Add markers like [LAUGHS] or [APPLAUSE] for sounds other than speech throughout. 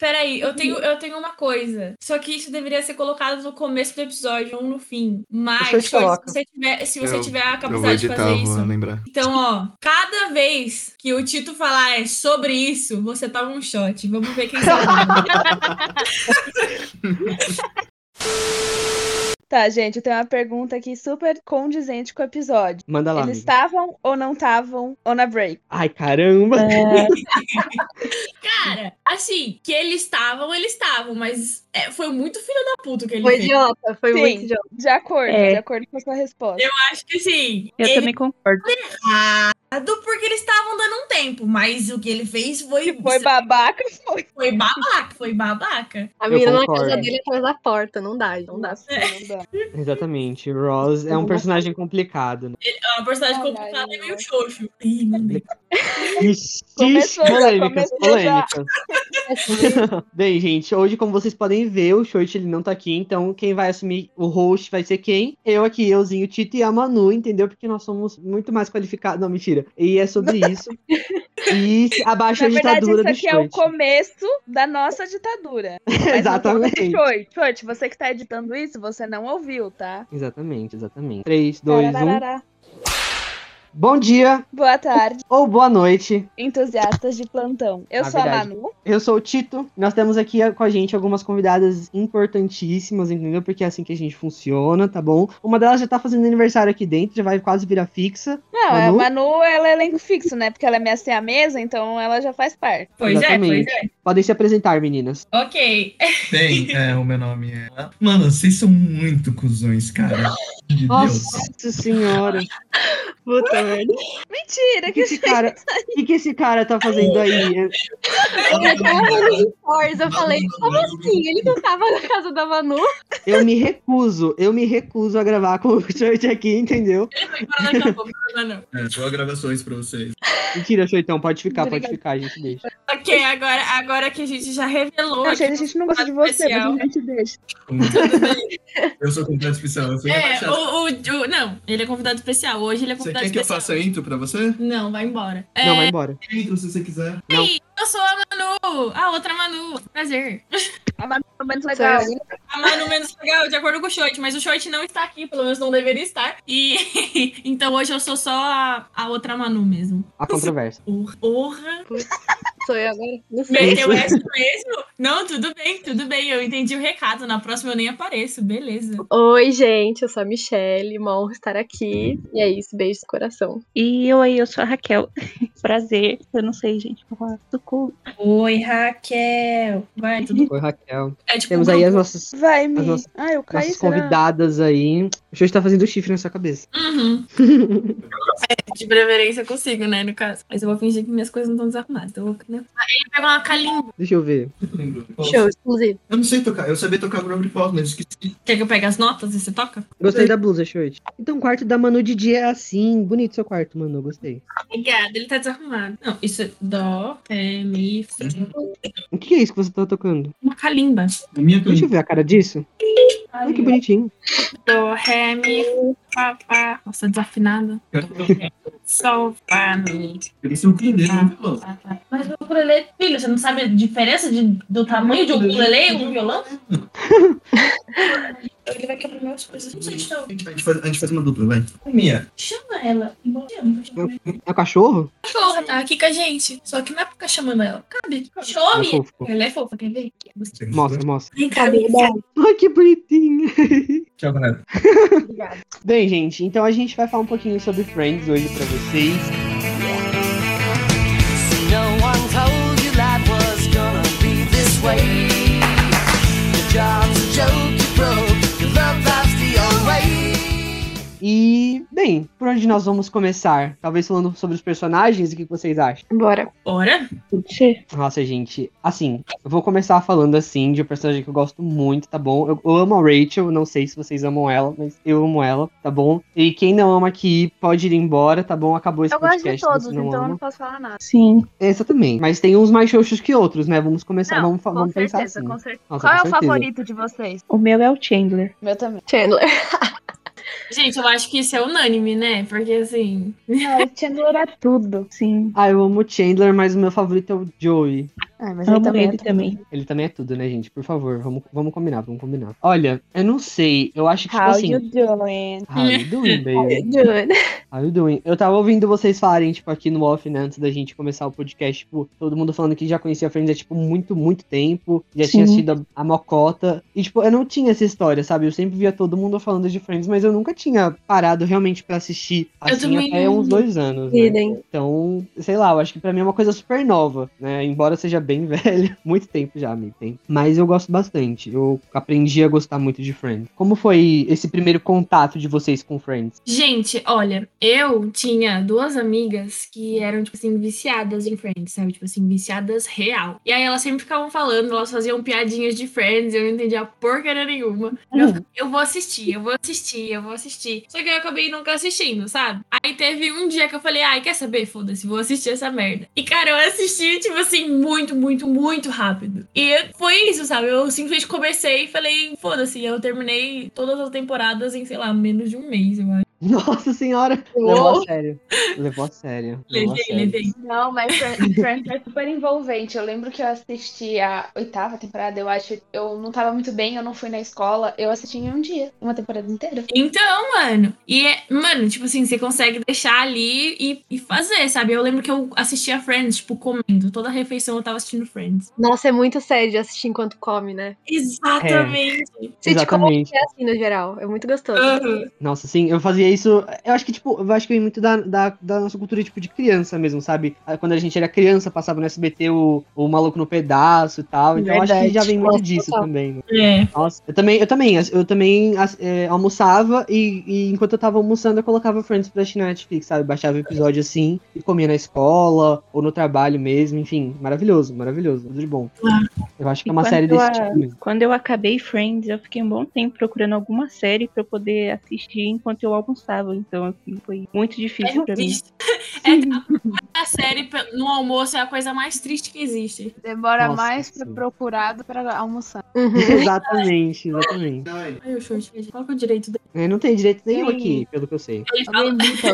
Peraí, eu tenho, eu tenho uma coisa. Só que isso deveria ser colocado no começo do episódio ou no fim. Mas, se você tiver, se você Eu- tiver a capacidade de fazer isso. lembrar. Então, ó, cada vez que o Tito falar é sobre isso, você toma um shot. Vamos ver quem sabe. [LAUGHS] [LAUGHS] Tá, gente, eu tenho uma pergunta aqui super condizente com o episódio. Manda lá, Eles estavam ou não estavam on a break? Ai, caramba. [LAUGHS] Cara, assim, que eles estavam, eles estavam, mas é, foi muito filho da puta que ele Foi fez. idiota, foi Sim. muito idiota. De acordo, É. de acordo com a sua resposta. Eu acho que sim. Eu ele também concordo. errado porque eles estavam dando um tempo, mas o que ele fez foi, Foi babaca, [LAUGHS] foi. foi babaca, foi babaca. A menina na casa dele atrás da porta, não dá, não dá. Não dá. Exatamente. Ross é um personagem complicado, né? É uma personagem Ai, complicada ai, e meio xoxo. Ih. Ixi, polêmicas, começou já. polêmicas. [LAUGHS] Bem, gente, hoje, como vocês podem ver, o Short ele não tá aqui, então quem vai assumir o host vai ser quem? Eu aqui, euzinho, o Tito e a Manu, entendeu? Porque nós somos muito mais qualificados. Não, mentira. E é sobre [LAUGHS] isso. e abaixo Na a verdade, ditadura isso do aqui é o Short. começo da nossa ditadura. [LAUGHS] Exatamente. Choit, Choit, você que tá editando isso, você não ouviu, tá? Exatamente, exatamente. 3, 2, 1. Bom dia Boa tarde, ou boa noite. entusiastas de plantão. Eu Na sou verdade. a Manu. Eu sou o Tito. Nós temos aqui com a gente algumas convidadas importantíssimas, entendeu? Porque é assim que a gente funciona, tá bom? Uma delas já tá fazendo aniversário aqui dentro, já vai quase virar fixa. Não, Manu? a Manu, ela é elenco fixo, né? Porque ela é minha a mesa, então ela já faz parte. Pois é, Exatamente. pois é. Podem se apresentar, meninas. Ok. Bem, [LAUGHS] é, o meu nome é. Mano, vocês são muito cuzões, cara. De Deus. Nossa senhora. Puta merda. Mentira, O que esse cara, o que, que esse cara tá fazendo aí? Stories, eu falei, como assim? Ele não tava na casa da Manu? Eu me recuso, eu me recuso a gravar com o Church aqui, entendeu? Ele foi embora daqui a pouco, não, não, não. É, só gravações pra vocês. Mentira, Choitão, pode ficar, pode Obrigada. ficar, a gente deixa. Ok, agora, agora que a gente já revelou. Não, gente, a gente não gosta de você, especial. mas a gente deixa. Eu sou completo especial. Eu sou É, o, o, o- Não, ele é convidado especial. Hoje ele é Você convidado quer que eu especial. faça intro pra você? Não, vai embora. Não, É, vai embora. Intro, se você quiser. Não. eu sou a Manu, a outra Manu. Prazer. A Manu é menos legal. A Manu menos legal, de acordo com o Short, mas o Short não está aqui, pelo menos não deveria estar. E [LAUGHS] então hoje eu sou só a, a outra Manu mesmo. A controvérsia. Porra. Sou eu agora? Não sei. Meteu essa mesmo? Não, tudo bem, tudo bem. Eu entendi o recado. Na próxima eu nem apareço, beleza. Oi, gente, eu sou a Michelle, uma honra estar aqui. E é isso, beijo no coração. E eu aí, eu sou a Raquel. [LAUGHS] Prazer. Eu não sei, gente. vou falar. Socorro. Oi, Raquel. Vai, tudo Oi, Raquel. É tipo Temos aí as nossas, Vai, Mi. As nossas- Ah, eu caí, nossas será? convidadas aí. O Church tá fazendo chifre na sua cabeça. Uhum. [LAUGHS] É, de preferência eu consigo, né, no caso. Mas eu vou fingir que minhas coisas não estão desarrumadas. Eu vou, né? Ele pega uma calimba. Deixa eu ver. Show, exclusivo. Eu não sei tocar. Eu sabia tocar Ground Pop, mas esqueci. Quer que eu pegue as notas e você toca? Gostei da blusa, Church. Então, o quarto da Manu de dia é assim. Bonito seu quarto, Manu. Gostei. Obrigada, ele tá desarrumado. Não, isso é dó, é, mi. O que é isso que você tá tocando? Uma calimba. Deixa eu ver a cara disso. Ai, que bonitinho. Dó, ré, mi, fá. Nossa, desafinada. Mi, Isso é um ukulele, fá, fá. Mas o ukulele, filho, você não sabe a diferença de, do tamanho de um ukulele e um violão? [LAUGHS] Ele vai quebrar minhas coisas. Não sei de A gente, faz, a gente faz uma dupla, vai. Minha. Chama ela. É o cachorro? Cachorra tá aqui com a gente. Só que não é pra ficar chamando ela. Cabe. É Chame. fofo. Ela é fofa, quer ver? Mostra, mostra. Vem cá, vem cá. Ai, que bonitinho. [LAUGHS] Tchau, galera. Obrigada. Bem, gente, então a gente vai falar um pouquinho sobre Friends hoje pra vocês. No E, bem, por onde nós vamos começar? Talvez falando sobre os personagens, o que vocês acham? Bora. Bora. Pode ser. Nossa, gente, assim, eu vou começar falando assim de um personagem que eu gosto muito, tá bom? Eu, eu amo a Rachel, não sei se vocês amam ela, mas eu amo ela, tá bom? E quem não ama aqui pode ir embora, tá bom? Acabou esse Eu gosto podcast. de se todos, você não então eu ama. não posso falar nada. Sim. Exatamente. Mas tem uns mais xoxos que outros, né? Vamos começar, Não, vamos, com vamos pensar certeza, assim. com certeza. Nossa, Qual é com o certeza. favorito de vocês? O meu é o Chandler. Meu também. Chandler. [LAUGHS] Gente, eu acho que isso é unânime, né? Porque assim. Não, o Chandler é tudo. Sim. Ah, eu amo o Chandler, mas o meu favorito é o Joey. Ah, mas ele também. ele também. Ele também é tudo, né, gente? Por favor, vamos, vamos combinar, vamos combinar. Olha, eu não sei, eu acho que, tipo How assim... you doing? How you doing, [LAUGHS] baby? Dude. How you doing? Eu tava ouvindo vocês falarem, tipo, aqui no off, né, antes da gente começar o podcast, tipo, todo mundo falando que já conhecia Friends há, tipo, muito, muito tempo, já tinha Sim. assistido a, a Mocota, e, tipo, eu não tinha essa história, sabe? Eu sempre via todo mundo falando de Friends, mas eu nunca tinha parado realmente pra assistir, assim, até uns dois anos, né? Então, sei lá, eu acho que pra mim é uma coisa super nova, né? Embora seja bem [LAUGHS] velho, muito tempo já, amigo, tem. Mas eu gosto bastante, eu aprendi a gostar muito de Friends. Como foi esse primeiro contato de vocês com Friends? Gente, olha, eu tinha duas amigas que eram, tipo assim, viciadas em Friends, sabe? Tipo assim, viciadas real. E aí elas sempre ficavam falando, elas faziam piadinhas de Friends, eu não entendia porcaria nenhuma. Eu, ficava, eu vou assistir, eu vou assistir, eu vou assistir. Só que eu acabei nunca assistindo, sabe? Aí teve um dia que eu falei, ai, quer saber? Foda-se, vou assistir essa merda. E, cara, eu assisti, tipo assim, muito, muito, muito rápido. E foi isso, sabe? Eu simplesmente comecei e falei, foda-se. Eu terminei todas as temporadas em, sei lá, menos de um mês, eu acho. Nossa senhora! Levou a sério. Levou a sério. Levou a Levei, sério. levei. Não, mas Friends [LAUGHS] é super envolvente. Eu lembro que eu assisti a oitava temporada, eu acho. Eu não tava muito bem, eu não fui na escola. Eu assisti em um dia, uma temporada inteira. Então, mano. E, é, mano, tipo assim, você consegue deixar ali e, e fazer, sabe? Eu lembro que eu assistia Friends, tipo, comendo. Toda refeição eu tava assistindo Friends. Nossa, é muito sério de assistir enquanto come, né? Exatamente. Sitcom Exatamente. é assim no geral. É muito gostoso. Aham. Nossa, sim, eu fazia isso. Eu acho que, tipo, eu acho que vem muito da, da, da nossa cultura, tipo, de criança mesmo, sabe? Quando a gente era criança, passava no SBT o, o Maluco no Pedaço e tal. Então eu acho que Verdade. já vem muito Nossa, disso também. né? É. Nossa, eu também, eu também, eu também é, almoçava e, e enquanto eu tava almoçando eu colocava Friends pra assistir na Netflix, sabe? Baixava o episódio assim e comia na escola ou no trabalho mesmo, enfim, maravilhoso, maravilhoso, tudo de bom. Eu acho que é uma série desse a- tipo mesmo. Quando eu acabei Friends, eu fiquei um bom tempo procurando alguma série pra eu poder assistir enquanto eu almoçava. Então, assim, foi muito difícil pra mim. [LAUGHS] É, [LAUGHS] a série no almoço é a coisa mais triste que existe. Demora Nossa, mais pra sim. procurar do que pra almoçar. Uhum. [LAUGHS] exatamente, exatamente. Ai, o short, qual que é o direito dele? É, não tem direito nenhum Sim. aqui, pelo que eu sei. Ele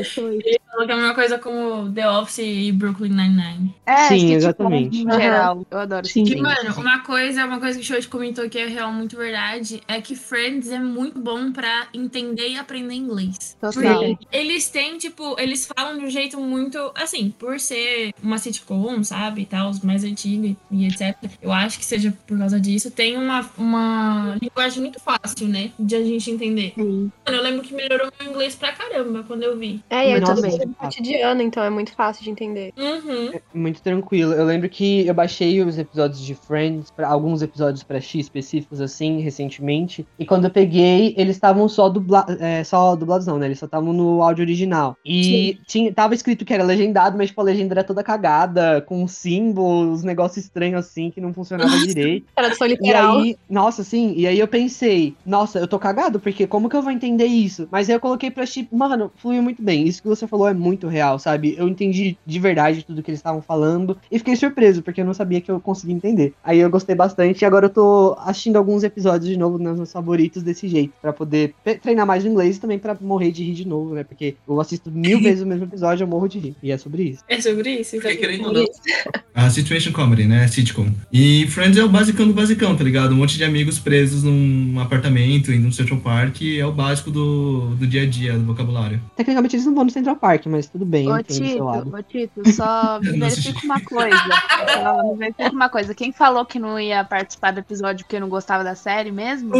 Choit. ele falou que é a mesma coisa como The Office e Brooklyn Nine-Nine. É, Sim, exatamente. No Aham. geral, eu adoro Sim. E, sitcom. mano, uma coisa, uma coisa que o Shoji comentou que é real muito verdade é que Friends é muito bom pra entender e aprender inglês. Total. Porque eles têm, tipo, eles falam de um jeito muito, assim, por ser uma sitcom, sabe, e tal, os mais antigos e etc. Eu acho que seja por causa disso, tem uma, uma linguagem muito fácil, né, de a gente entender. Sim. Mano, eu lembro que melhorou meu inglês pra caramba quando eu vi. É, e é Nossa, tudo sim. coisa do cotidiano, então é muito fácil de entender. Uhum. Muito tranquilo. Eu lembro que eu baixei os episódios de Friends, pra, alguns episódios pra X específicos, assim, recentemente. E quando eu peguei, eles estavam só, dubla, é, só dublados, não, né? Eles só estavam no áudio original. E tinha, tava escrito que era legendado, mas tipo, a legenda era toda cagada, com símbolos, negócio estranho assim, que não funcionava direito. Tradução E literal. aí, nossa, sim, e aí eu pensei, nossa, eu tô cagado, porque como que eu vou entender isso? Mas aí eu coloquei pra assistir, mano, fluiu muito bem. Isso que você falou é muito real, sabe? Eu entendi de verdade tudo que eles estavam falando e fiquei surpreso, porque eu não sabia que eu conseguia entender. Aí eu gostei bastante e agora eu tô assistindo alguns episódios de novo nos meus favoritos desse jeito, pra poder treinar mais o inglês e também pra morrer de rir de novo, né? Porque eu assisto mil [LAUGHS] vezes o mesmo episódio, eu morro de rir. E é sobre isso. É sobre isso? Exatamente. querendo ou não, a situation comedy, né? Sitcom. E Friends é o basicão do basicão, tá ligado? Um monte de amigos presos num apartamento, em um Central Park, é o básico do, do dia a dia, do vocabulário. Tecnicamente eles não vão no Central Park, mas tudo bem, Ô. Tito, ô, Tito, só [LAUGHS] verifica uma coisa. [LAUGHS] Só me verifica uma coisa. Quem falou que não ia participar do episódio porque não gostava da série mesmo?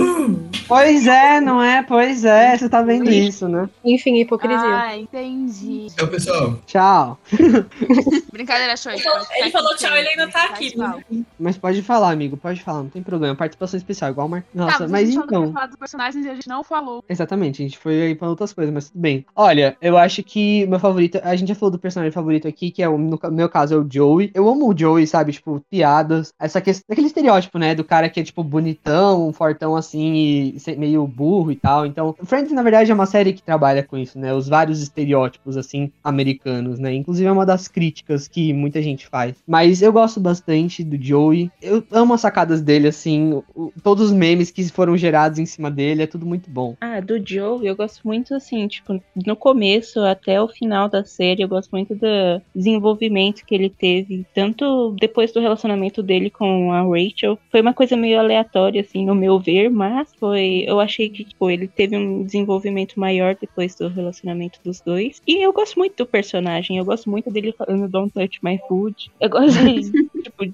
Pois é, não é? Pois é, você tá vendo isso, né? Enfim, hipocrisia. Ah, entendi. Então, pessoal, Tchau. [LAUGHS] Brincadeira, show. Ele falou tchau, ele ainda tá aqui. né? Mas pode falar, amigo, pode falar, não tem problema. Participação especial, igual o Mar... Nossa, Tá, mas então. então. falar dos personagens e a gente não falou. Exatamente, a gente foi aí pra outras coisas, mas tudo bem. Olha, eu acho que o meu favorito. A gente já falou do personagem favorito aqui, que é o, no meu caso é o Joey. Eu amo o Joey, sabe? Tipo, piadas. Essa questão. Aquele estereótipo, né? Do cara que é, tipo, bonitão, fortão assim, e meio burro e tal. Então, Friends, na verdade, é uma série que trabalha com isso, né? Os vários estereótipos, assim, americanos, né? Inclusive é uma das críticas que muita gente faz. Mas eu gosto bastante do Joey. Eu amo as sacadas dele, assim. o- todos os memes que foram gerados em cima dele, é tudo muito bom. Ah, do Joe, eu gosto muito assim, tipo, no começo até o final da série, eu gosto muito do desenvolvimento que ele teve, tanto depois do relacionamento dele com a Rachel. Foi uma coisa meio aleatória, assim, no meu ver, mas foi. Eu achei que, tipo, ele teve um desenvolvimento maior depois do relacionamento dos dois. E eu gosto muito do personagem, eu gosto muito dele falando Don't touch my food. Eu gosto [LAUGHS] de, tipo,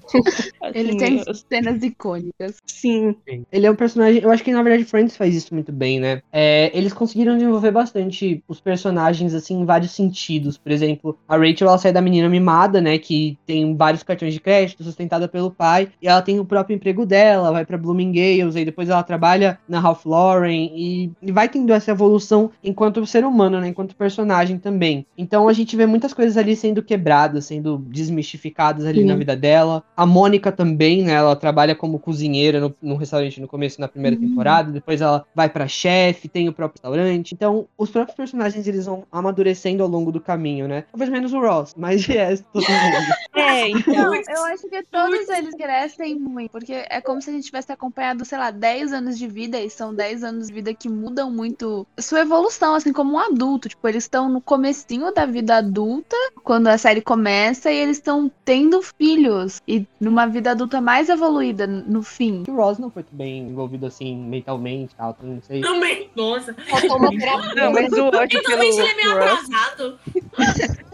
Ele assim, tem eu- cenas icônicas. Sim, Ele é um personagem. Eu acho que na verdade Friends faz isso muito bem, né? É, eles conseguiram desenvolver bastante os personagens, assim, em vários sentidos. Por exemplo, a Rachel ela sai da menina mimada, né? Que tem vários cartões de crédito, sustentada pelo pai. E ela tem o próprio emprego dela, vai pra Bloomingdale's, aí depois ela trabalha na Ralph Lauren. E, e vai tendo essa evolução enquanto ser humano, né? Enquanto personagem também. Então a gente vê muitas coisas ali sendo quebradas, sendo desmistificadas ali Sim. na vida dela. A Mônica também, né? Ela trabalha como cozinheira no, no restaurante no começo, na primeira temporada. Depois ela vai pra chefe, tem o próprio restaurante. Então, os próprios personagens, eles vão amadurecendo ao longo do caminho, né? Talvez menos o Ross, mas resto, todo mundo. [LAUGHS] é, então. Eu acho que todos eles crescem muito, porque é como se a gente tivesse acompanhado, sei lá, 10 anos de vida, e são 10 anos de vida que mudam muito sua evolução, assim, como um adulto. Tipo, eles estão no comecinho da vida adulta, quando a série começa, e eles estão tendo filhos, e numa vida adulta mais evoluída no fim. o Ross não foi tão bem envolvido assim, mentalmente e tal, não sei. Também. Nossa. [LAUGHS] Não, mas o ódio pelo Totalmente ele é meio atrasado. [LAUGHS]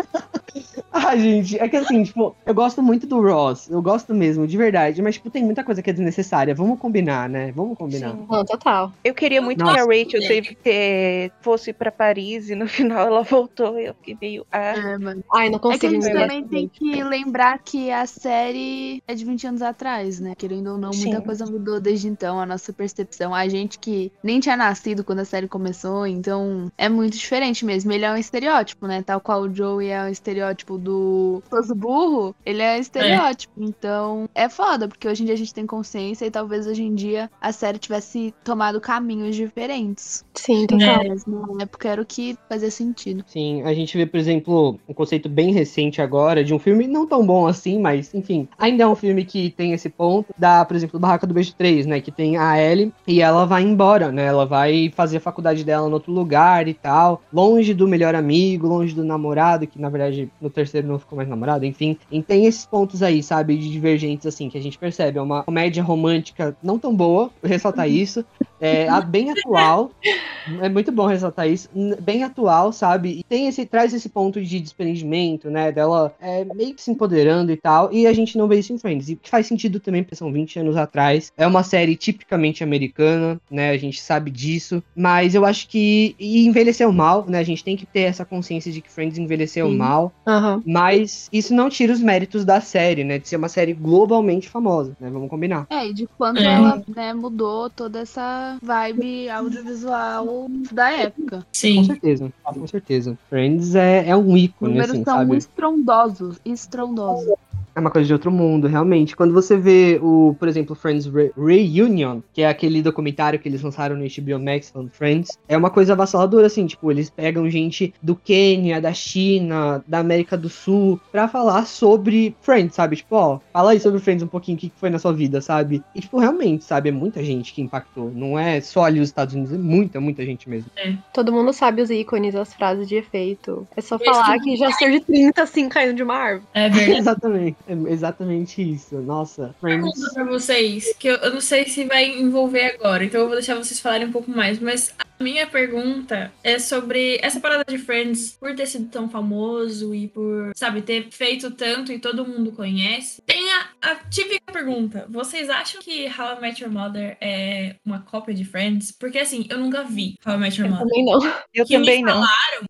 Ah, gente, é que assim, tipo, eu gosto muito do Ross, eu gosto mesmo, de verdade, mas, tipo, tem muita coisa que é desnecessária. Vamos combinar, né? Vamos combinar. Sim. Não, total. Eu queria muito Nossa. que a Rachel teve, eh, fosse pra Paris e no [LAUGHS] final ela voltou. Eu fiquei meio. Ah, É, mano. Ai, não É que a consigo gente também tem que lembrar que a série é de 20 anos atrás, né? Querendo ou não, muita Sim. coisa mudou desde então, a nossa percepção. A gente que nem tinha nascido quando a série começou, então é muito diferente mesmo. Ele é um estereótipo, né? Tal qual o Joey é um estereótipo do esposo burro, ele é estereótipo. Então é foda, porque hoje em dia a gente tem consciência e talvez hoje em dia a série tivesse tomado caminhos diferentes. Sim, total. Mas na época era o que fazia sentido. Sim, a gente vê, por exemplo, um conceito bem recente agora de um filme não tão bom assim, mas enfim, ainda é um filme que tem esse ponto da, por exemplo, Barraca do Beijo 3, né, que tem a Ellie e ela vai embora, né? Ela vai fazer a faculdade dela em outro lugar e tal, longe do melhor amigo, longe do namorado, que na verdade no terceiro não ficou mais namorado, enfim. E tem esses pontos aí, sabe, de divergentes assim que a gente percebe, é uma comédia romântica não tão boa, ressaltar isso, é bem atual, é muito bom ressaltar isso. Bem atual, sabe? E tem esse, traz esse ponto de desprendimento, né? Dela é, meio que se empoderando e tal. E a gente não vê isso em Friends. E que faz sentido também, porque são 20 anos atrás. É uma série tipicamente americana, né? A gente sabe disso. Mas eu acho que. E envelheceu mal, né? A gente tem que ter essa consciência de que Friends envelheceu Sim. mal. Mas isso não tira os méritos da série, né? De ser uma série globalmente famosa, né? Vamos combinar. É, e de quanto É. ela né, mudou toda essa vibe audiovisual da época. Com Sim. certeza, com certeza. Friends é, é um ícone, Números assim, são sabe? estrondosos, estrondosos. É uma coisa de outro mundo, realmente. Quando você vê o, por exemplo, Friends Re- Reunion, que é aquele documentário que eles lançaram no HBO Max falando Friends, é uma coisa avassaladora, assim, tipo, eles pegam gente do Quênia, da China, da América do Sul, pra falar sobre Friends, sabe? Tipo, ó, fala aí sobre Friends um pouquinho, o que que foi na sua vida, sabe? E, tipo, realmente, sabe? É muita gente que impactou. Não é só ali os Estados Unidos, é muita, muita gente mesmo. Todo mundo sabe os ícones, as frases de efeito. É só falar tipo que já surge 30 assim caindo de uma árvore. É verdade. [LAUGHS] exatamente, é exatamente isso. Nossa, Friends. pergunta pra vocês, que eu, eu não sei se vai envolver agora, então eu vou deixar vocês falarem um pouco mais, mas minha pergunta é sobre essa parada de Friends, por ter sido tão famoso e por, sabe, ter feito tanto e todo mundo conhece. Tem a, a típica pergunta: vocês acham que How I Met Your Mother é uma cópia de Friends? Porque assim, eu nunca vi How I Met Your Mother. Também não. [LAUGHS] eu Que me também não.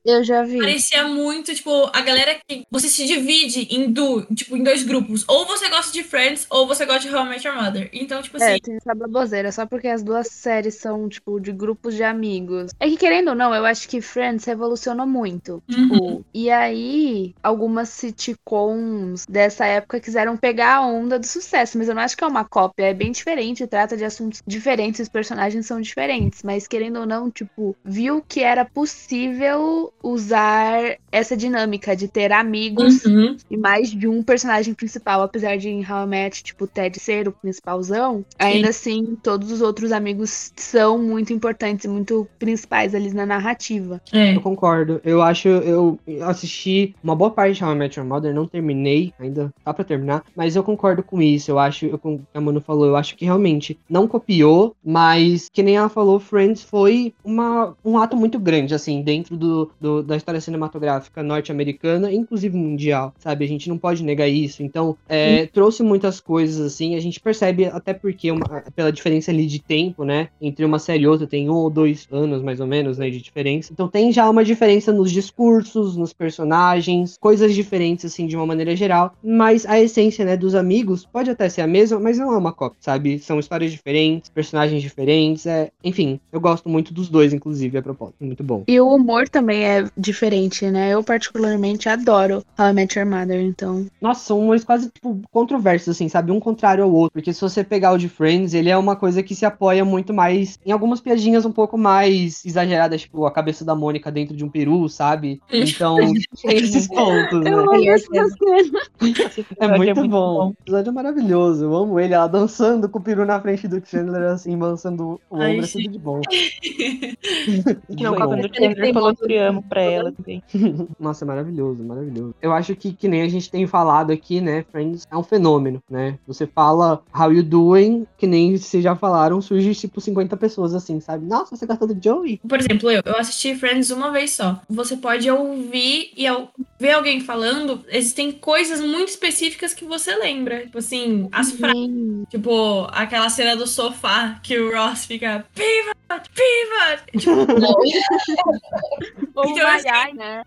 Eu já vi. Parecia muito, tipo, a galera que você se divide em, du, tipo, em dois grupos. Ou você gosta de Friends, ou você gosta de How I Met Your Mother. Então, tipo assim, É, tem essa baboseira, só porque as duas séries são, tipo, de grupos de amigos. É que, querendo ou não, eu acho que Friends revolucionou muito. Uhum. Tipo, e aí, algumas sitcoms dessa época quiseram pegar a onda do sucesso, mas eu não acho que é uma cópia, é bem diferente, trata de assuntos diferentes, os personagens são diferentes, mas querendo ou não, tipo, viu que era possível usar essa dinâmica de ter amigos Uhum. e mais de um personagem principal, apesar de em How I Met, tipo, Ted ser o principalzão, ainda assim, todos os outros amigos são muito importantes e muito principais ali na narrativa. É. Eu concordo. Eu acho, eu assisti uma boa parte de How I Met Your Mother, não terminei, ainda tá pra terminar, mas eu concordo com isso. Eu acho, eu, com o que a Manu falou, eu acho que realmente não copiou, mas que nem ela falou, Friends foi uma, um ato muito grande, assim, dentro do, do- da história cinematográfica norte-americana, inclusive mundial, sabe? A gente não pode negar isso. Então, é, trouxe muitas coisas, assim, a gente percebe, até porque, uma- pela diferença ali de tempo, né, entre uma série e outra, tem um ou dois anos, mais ou menos, né, de diferença. Então, tem já uma diferença nos discursos, nos personagens, coisas diferentes, assim, de uma maneira geral, mas a essência, né, dos amigos pode até ser a mesma, mas não é uma cópia, sabe? São histórias diferentes, personagens diferentes, é... enfim, eu gosto muito dos dois, inclusive, a propósito, muito bom. E o humor também é diferente, né? Eu particularmente adoro How I Met Your Mother, então. Nossa, são humores quase, tipo, controversos, assim, sabe? Um contrário ao outro. Porque se você pegar o de Friends, ele é uma coisa que se apoia muito mais em algumas piadinhas um pouco mais exageradas, tipo, a cabeça da Mônica dentro de um peru, sabe? Então, [LAUGHS] tem esses pontos, né? Eu amo essa cena. Esse É episódio muito, bom. [LAUGHS] O episódio é maravilhoso. Eu amo ele, ela dançando com o peru na frente do Chandler, assim, balançando o Ai, ombro, é tudo de bom. [LAUGHS] Que não, quando o Chandler falou te amo pra ela também. Nossa, é maravilhoso, maravilhoso. Eu acho que, que nem a gente tem falado aqui, né? Friends é um fenômeno, né? Você fala how you doing, que nem vocês já falaram, surge tipo 50 pessoas assim, sabe? Nossa, você gosta do Joey? Por exemplo, eu, eu assisti Friends uma vez só. Você pode ouvir e ao ver alguém falando, existem coisas muito específicas que você lembra. Tipo assim, as frases. Sim. Tipo, aquela cena do sofá que o Ross fica pivot, pivot. Tipo, [LAUGHS] Ou Então, vai, assim, né?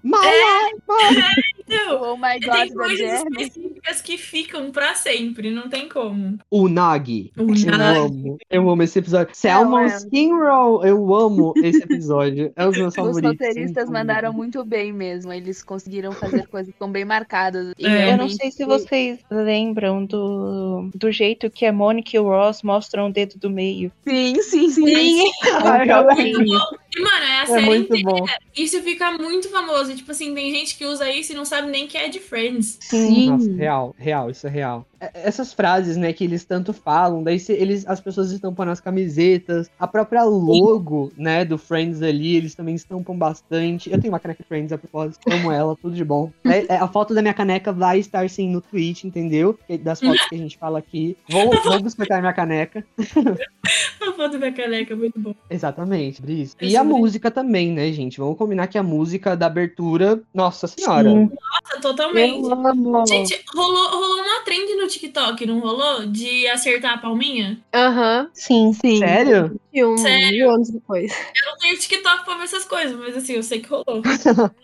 então, Oh my tem god, da coisas específicas que ficam pra sempre, não tem como. O Nagi. O Eu Nagi. amo. Eu amo esse episódio. É. Skin Roll. Eu amo esse episódio. É um dos meus Os favoritos. roteiristas sem mandaram muito bem mesmo. Eles conseguiram fazer coisas que ficam bem marcadas. É. Eu não Eu sei se vocês lembram do, do jeito que a Mônica e o Ross mostram o dedo do meio. Sim, sim, sim. [LAUGHS] Ai, eu amo. E, mano, é a É série muito inteira. bom. Isso fica muito famoso. Tipo assim, tem gente que usa isso e não sabe nem que é de Friends. Sim. Nossa, real, real, isso é real. É- Essas frases, né, que eles tanto falam, daí eles, as pessoas estampam nas camisetas, a própria logo, né, do Friends ali, eles também estampam bastante. Eu tenho uma caneca Friends a propósito, amo ela, tudo de bom. É- é, a foto da minha caneca vai estar sim no tweet, entendeu? Das fotos que a gente fala aqui. Vou, vou biscoitar minha caneca. [LAUGHS] A foto da caneca, muito bom. Exatamente, Brice. É E a música também, né, gente? Vamos combinar que a música da abertura, nossa senhora. Sim. Nossa, totalmente. Gente, rolou, rolou uma trend no TikTok, não rolou? De acertar a palminha? Aham. Sim. Sim. Sério? E um Sério? mil anos depois. [LAUGHS] Eu não tenho TikTok pra ver essas coisas, mas assim, eu sei que rolou.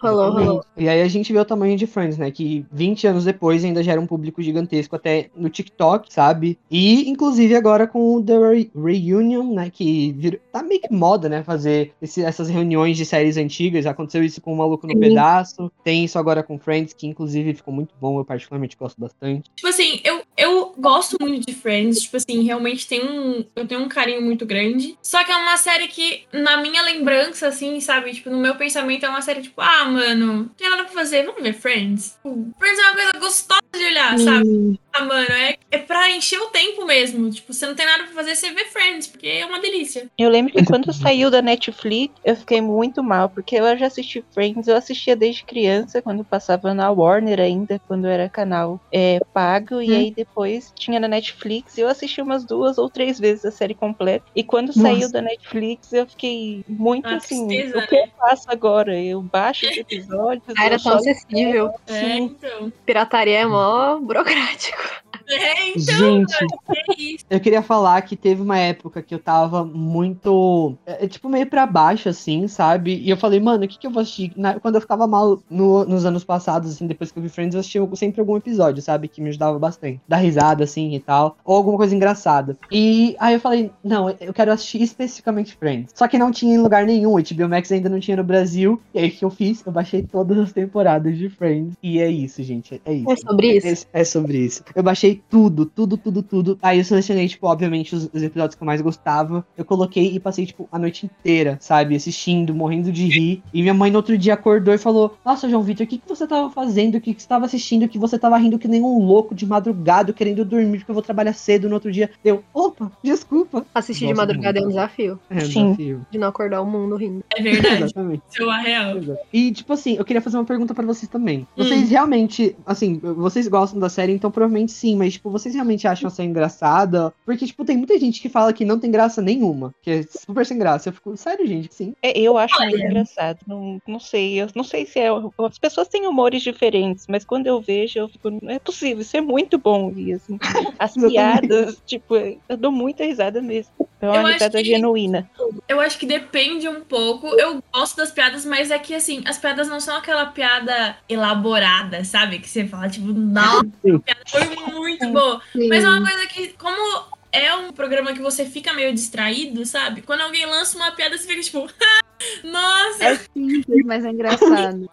Rolou, rolou. E aí a gente vê o tamanho de Friends, né? Que 20 anos depois ainda gera um público gigantesco até no TikTok, sabe? E inclusive agora com o The Re- Reunion, né? Que virou, tá meio que moda, né? Fazer esse- essas reuniões de séries antigas. Aconteceu isso com o Maluco no Sim. Pedaço. Tem isso agora com Friends, que inclusive ficou muito bom. Eu particularmente gosto bastante. Tipo assim, eu, eu gosto muito de Friends. Tipo assim, realmente tem um. Eu tenho um carinho muito grande. Só que é uma série que, na minha lembrança, assim, sabe? Tipo, no meu pensamento é uma série, tipo, ah, mano, não tem nada pra fazer, vamos ver Friends. Tipo, Friends é uma coisa gostosa de olhar, sabe? Ah, mano, é, é pra encher o tempo mesmo. Tipo, você não tem nada pra fazer, você vê Friends, porque é uma delícia. Eu lembro que quando saiu da Netflix, eu fiquei muito mal, porque eu já assisti Friends, eu assistia desde criança, quando passava na Warner ainda, quando era canal é, pago, e aí depois tinha na Netflix, e eu assisti umas duas ou três vezes a série completa. E quando saiu da Netflix, eu fiquei muito Ah, assim, tristeza, o que eu faço agora? Eu baixo os [LAUGHS] episódios, Ah, era tão só- acessível. É, Sim. então. Pirataria é mó burocrático. É, então, Gente, é isso. eu queria falar que teve uma época que eu tava muito. é, é, tipo, meio pra baixo, assim, sabe? E eu falei, mano, o que, que eu vou assistir? Na- quando eu ficava mal no- nos anos passados, assim, depois que eu vi Friends, eu assistia sempre algum episódio, sabe? Que me ajudava bastante. Dar risada, assim e tal. Ou alguma coisa engraçada. E aí eu falei, não, eu quero assistir especificamente Friends. Só que não tinha em lugar nenhum. O HBO Max ainda não tinha no Brasil. E aí o que eu fiz? Eu baixei todas as temporadas de Friends. E é isso, gente. É isso. É sobre isso. É, é sobre isso. Eu baixei tudo, tudo, tudo, tudo. Aí eu selecionei, tipo, obviamente, os, os episódios que eu mais gostava. Eu coloquei e passei, tipo, a noite inteira, sabe? Assistindo, morrendo de rir. E minha mãe no outro dia acordou e falou: Nossa, João Vitor, o que, que você tava fazendo? O que, que você tava assistindo? Que você tava rindo que nem um louco de madrugada, querendo dormir, porque eu vou trabalhar cedo no outro dia. Eu, opa, desculpa. Assistir de Gosto madrugada é um desafio. É, Sim. desafio. De não acordar o mundo rindo. É verdade. Exatamente. Seu a real. E, tipo assim, eu queria fazer uma pergunta pra vocês também. Vocês realmente, assim, vocês gostam da série, então provavelmente sim, mas, tipo, vocês realmente acham a série engraçada? Porque, tipo, tem muita gente que fala que não tem graça nenhuma, que é super sem graça. Eu fico, sério, gente, sim. É, eu acho muito Olha. engraçado. Não, não sei, eu não sei se é. As pessoas têm humores diferentes, mas quando eu vejo, eu fico, não é possível, isso é muito bom. E, assim, [LAUGHS] as piadas, tipo, eu dou muita risada mesmo. É Eu uma acho que- genuína. Eu acho que depende um pouco. Eu gosto das piadas, mas é que assim, as piadas não são aquela piada elaborada, sabe? Que você fala, tipo, nossa, [LAUGHS] a piada foi muito boa. Mas é uma coisa que, como é um programa que você fica meio distraído, sabe? Quando alguém lança uma piada, você fica tipo, [LAUGHS] nossa! É simples, mas é engraçado.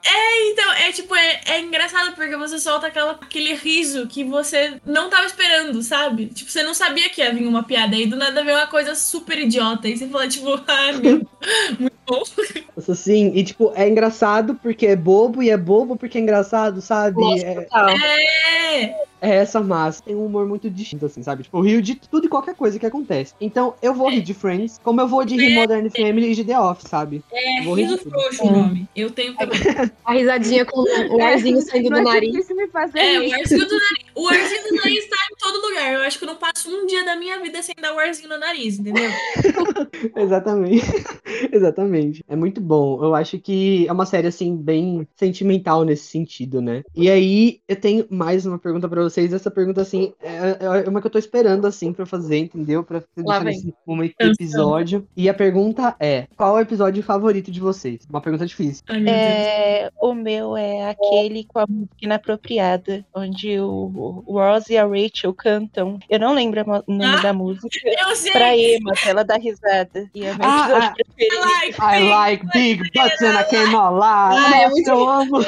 Então, é tipo, é, é engraçado porque você solta aquela, aquele riso que você não tava esperando, sabe? Tipo, você não sabia que ia vir uma piada aí, do nada veio uma coisa super idiota. E você fala, tipo, [LAUGHS] ah, meu, muito bom. Isso sim, e, tipo, é engraçado porque é bobo e é bobo porque é engraçado, sabe? Nossa, É. É! é essa massa. Tem um humor muito distinto, assim, sabe? Tipo, eu rio de tudo e qualquer coisa que acontece. Então, eu vou rir de Friends, como eu vou de rir Modern Family e de The Office, sabe? É, Vou rir frouxo o nome. Eu tenho também. A risadinha com o arzinho saindo do é nariz. me fazer É, rir. o arzinho do nariz. O arzinho do nariz tá em todo lugar. Eu acho que eu não passo um dia da minha vida sem dar o arzinho no nariz, entendeu? [LAUGHS] Exatamente. [LAUGHS] Exatamente. É muito bom. Eu acho que é uma série, assim, bem sentimental nesse sentido, né? E aí, eu tenho mais uma pergunta pra vocês. Essa pergunta, assim, é, é uma que eu tô esperando, assim, pra fazer, entendeu? Pra momento do episódio. E a pergunta é: qual é o episódio favorito de vocês? Uma pergunta difícil. É, o meu é aquele com a música inapropriada, onde o, o Ross e a Rachel cantam. Eu não lembro o nome Ah, da música. Eu sei. Pra Emma, que ela dá risada. E é meu Ah, episódio ah. preferido. Like, I like big butts and I cannot lie. Ah, é eu amo.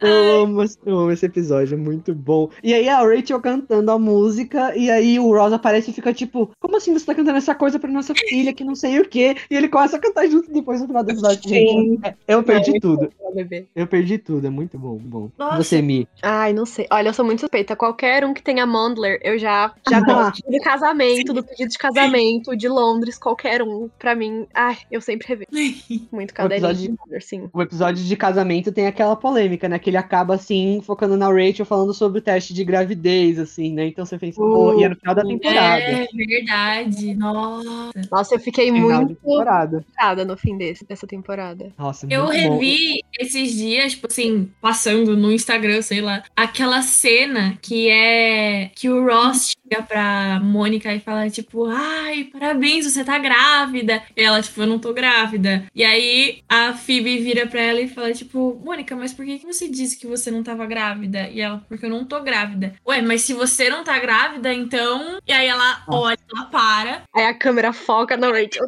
Eu amo, eu amo esse episódio, é muito bom. E aí a Rachel cantando a música, e aí o Ross aparece e fica tipo, como assim você tá cantando essa coisa pra nossa filha, que não sei o quê? E ele começa a cantar junto depois no final do episódio. Gente, é- eu perdi tudo. Eu perdi tudo, é muito bom, bom. Nossa. Você, Mi. Ai, não sei. Olha, eu sou muito suspeita. Qualquer um que tenha Mondler, eu já, já gosto. Do casamento, do pedido de casamento, de Londres, qualquer um. Pra mim, ai, eu sempre revejo. [LAUGHS] Muito episódio- de Mondler, sim. O episódio de casamento tem aquela polêmica, né? Que ele acaba assim, focando na Rachel, falando sobre o teste de gravidez, assim, né? Então você pensa, pô, e é no final da temporada. É verdade. Nossa. Nossa, eu fiquei Final muito temporada. chocada no fim desse, dessa temporada. Nossa, Eu muito bom. revi esses dias, tipo assim, passando no Instagram, sei lá, aquela cena que é que o Ross chega pra Mônica e fala, tipo, ai, parabéns, você tá grávida. E ela, tipo, eu não tô grávida. E aí a Phoebe vira pra ela e fala, tipo, Mônica, mas por que, que você disse que você não tava grávida? E ela, porque eu não tô grávida. Ué, mas se você não tá grávida, então. E aí ela olha, ela para. Aí a câmera foca na Rachel.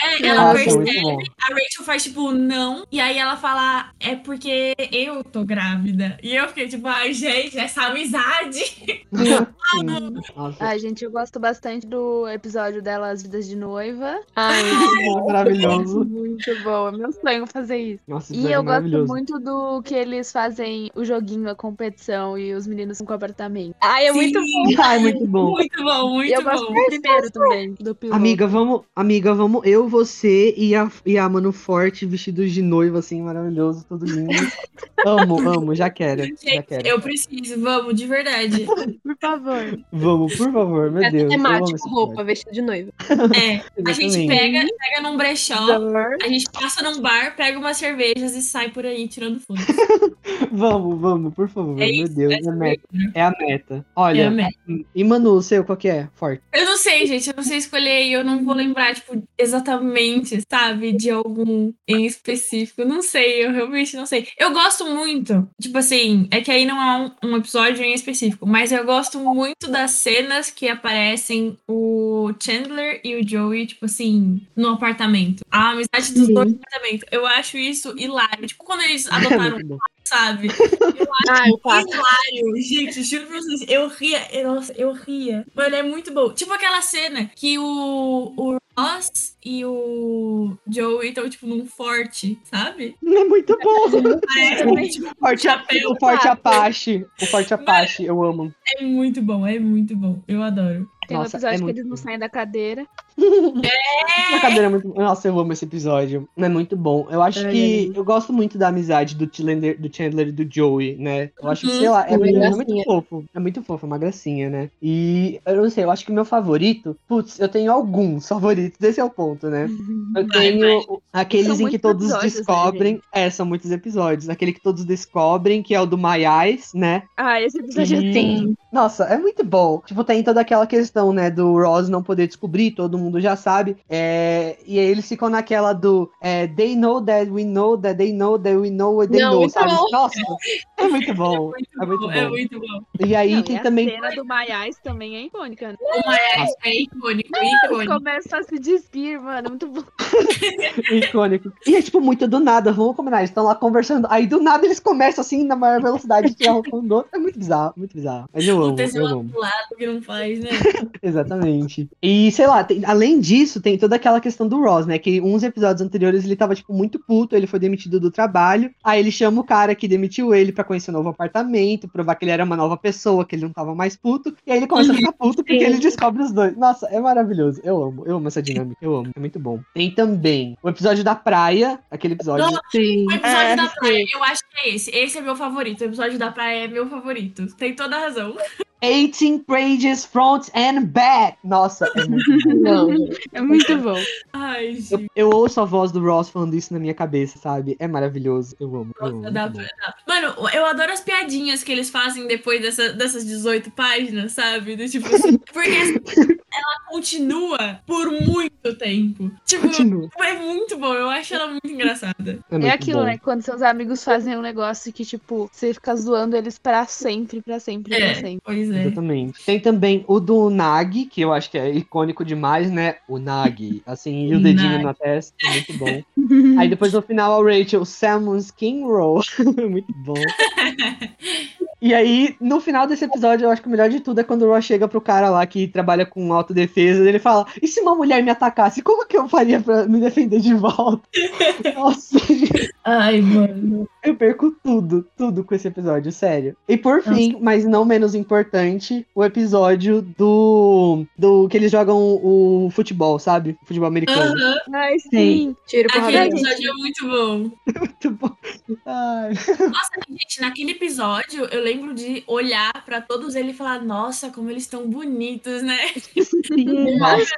É, ela Nossa, percebe, a Rachel faz tipo, não. E aí ela fala, é porque eu tô grávida. E eu fiquei tipo, ai, gente, essa amizade. [LAUGHS] [LAUGHS] Nossa, Ai, gente, eu gosto bastante do episódio dela, As Vidas de Noiva. Ai, [LAUGHS] maravilhoso. Muito bom, é meu sonho fazer isso. Nossa, E episódio eu gosto maravilhoso. muito do que eles fazem o joguinho, a competição e os meninos com apartamento. ai é muito Sim, bom. [LAUGHS] Ai, muito bom. Muito bom, E muito eu gosto bom. do primeiro também, do piloto. Amiga, vamos, amiga, vamos, eu, você e a, e a Mano Forte vestidos de noiva, assim, maravilhoso, tudo lindo. [LAUGHS] amo, amo, já quero, já Gente, quero. eu preciso, vamos, de verdade. Por favor. Vamos, por favor, meu Essa Deus. esse roupa, vestido de noiva. É, [LAUGHS] a gente pega, pega num brechó, a gente passa num bar, pega umas cervejas e sai por aí tirando foto. [LAUGHS] Vamos, vamos, por favor, É meu isso, Deus, é a meta. É a meta. É, Olha, amém. e Manu, o seu, qual que é? Forte. Eu não sei, gente, eu não sei escolher e eu não vou lembrar, tipo, exatamente, sabe, de algum em específico. Não sei, eu realmente não sei. Eu gosto muito, tipo assim, é que aí não é um, um episódio em específico, mas eu gosto muito das cenas que aparecem o Chandler e o Joey, tipo assim, no apartamento. A amizade dos dois no apartamento. Eu acho isso hilário. Tipo, quando eles [LAUGHS] adotaram Muito bom. sabe? Eu Ah, eu faço. hilário. Gente, juro pra vocês, eu ria. eu- Nossa, eu ria. Mano, é muito bom. Tipo aquela cena que o, o Ross e o Joey estão, tipo, num forte, sabe? É muito bom. Parece, tipo, Forte, chapéu. o Forte Apache. O Forte Apache, eu amo. É muito bom, é muito bom. Eu adoro. Tem um Nossa, episódio é que muito eles não saem da cadeira. [LAUGHS] A cadeira é muito. Nossa, eu amo esse episódio. É muito bom. Eu acho É. que. Eu gosto muito da amizade do Chandler, do Chandler e do Joey, né? Eu acho que, sei lá, é, muito- é muito gracinha. fofo. É muito fofo, é uma gracinha, né? E eu não sei, eu acho que o meu favorito. Putz, eu tenho alguns favoritos, esse é o ponto, né? Eu Vai, tenho aqueles São em que todos né, descobrem. é, são muitos episódios. Aquele que todos descobrem, que é o do My Eyes, né? Ah, esse episódio é E- assim. Nossa, é muito bom. Tipo, tem toda aquela questão, né, do Ross não poder descobrir, todo mundo já sabe. É, e aí eles ficam naquela do é, They know that we know that they know that we know what they Não, know, muito sabe? bom. Nossa, é muito bom. É muito bom. É muito bom. E aí Não, tem e a também. cena do Eyes também é icônica, né? O Maia é icônico, icônico. começam a se despir, mano. é Muito bom. [LAUGHS] icônico. E é tipo muito do nada, vamos combinar. Eles estão lá conversando, aí do nada eles começam assim, na maior velocidade, de tirar o com outro. É muito bizarro, muito bizarro. Mas eu O amo, eu Teseu amo. do lado que não faz, né? [LAUGHS] Exatamente. E, sei lá, tem- além disso, tem toda aquela questão do Ross, né? Que uns episódios anteriores ele tava, tipo, muito puto, ele foi demitido do trabalho. Aí ele chama o cara que demitiu ele pra conhecer um novo apartamento, provar que ele era uma nova pessoa, que ele não tava mais puto. E aí ele começa a ficar puto porque ele descobre os dois. Nossa, é maravilhoso. Eu amo, eu amo essa dinâmica, eu amo. É muito bom. Tem também o episódio da praia, aquele episódio. Nossa, Sim. O episódio É, da praia, eu acho que é esse. Esse é meu favorito. O episódio da praia é meu favorito. Tem toda a razão. 18 pages front and back. Nossa, é muito bom. [LAUGHS] É muito bom. Ai, Eu, gente. eu ouço a voz do Ross falando isso na minha cabeça, sabe? É maravilhoso. Eu amo. Eu amo. Nossa, dá pra- dá. Mano, eu adoro as piadinhas que eles fazem depois dessa- dessas 18 páginas, sabe? Do tipo assim, [LAUGHS] porque ela continua por muito tempo. Tipo, Continua. é muito bom. Eu acho ela muito engraçada. É, É muito aquilo, bom. né? Quando seus amigos fazem um negócio que, tipo, você fica zoando eles pra sempre, pra sempre, pra É, sempre. pois é. Exatamente. Tem também o do Nag, que eu acho que é icônico demais, né? O Nag, assim, e o dedinho Nag. na testa, é muito bom. Aí depois no final a Rachel, Salmon Skin Roll, [LAUGHS] muito bom. [LAUGHS] E aí, no final desse episódio, eu acho que o melhor de tudo é quando o Ross chega pro cara lá que trabalha com autodefesa, ele fala, e se uma mulher me atacasse, como que eu faria pra me defender de volta? [LAUGHS] Nossa, Ai, mano. Eu perco tudo, tudo com esse episódio, sério. E por fim, mas não menos importante, o episódio do. do que eles jogam o futebol, sabe? Futebol americano. Aham. Ai, sim. tiro pro Aquele radar. episódio é muito bom. [LAUGHS] Muito bom. Ai. Nossa, gente, naquele episódio eu lembro de olhar pra todos eles e falar, nossa, como eles estão bonitos, né? [LAUGHS] [LAUGHS] Nossa, Mas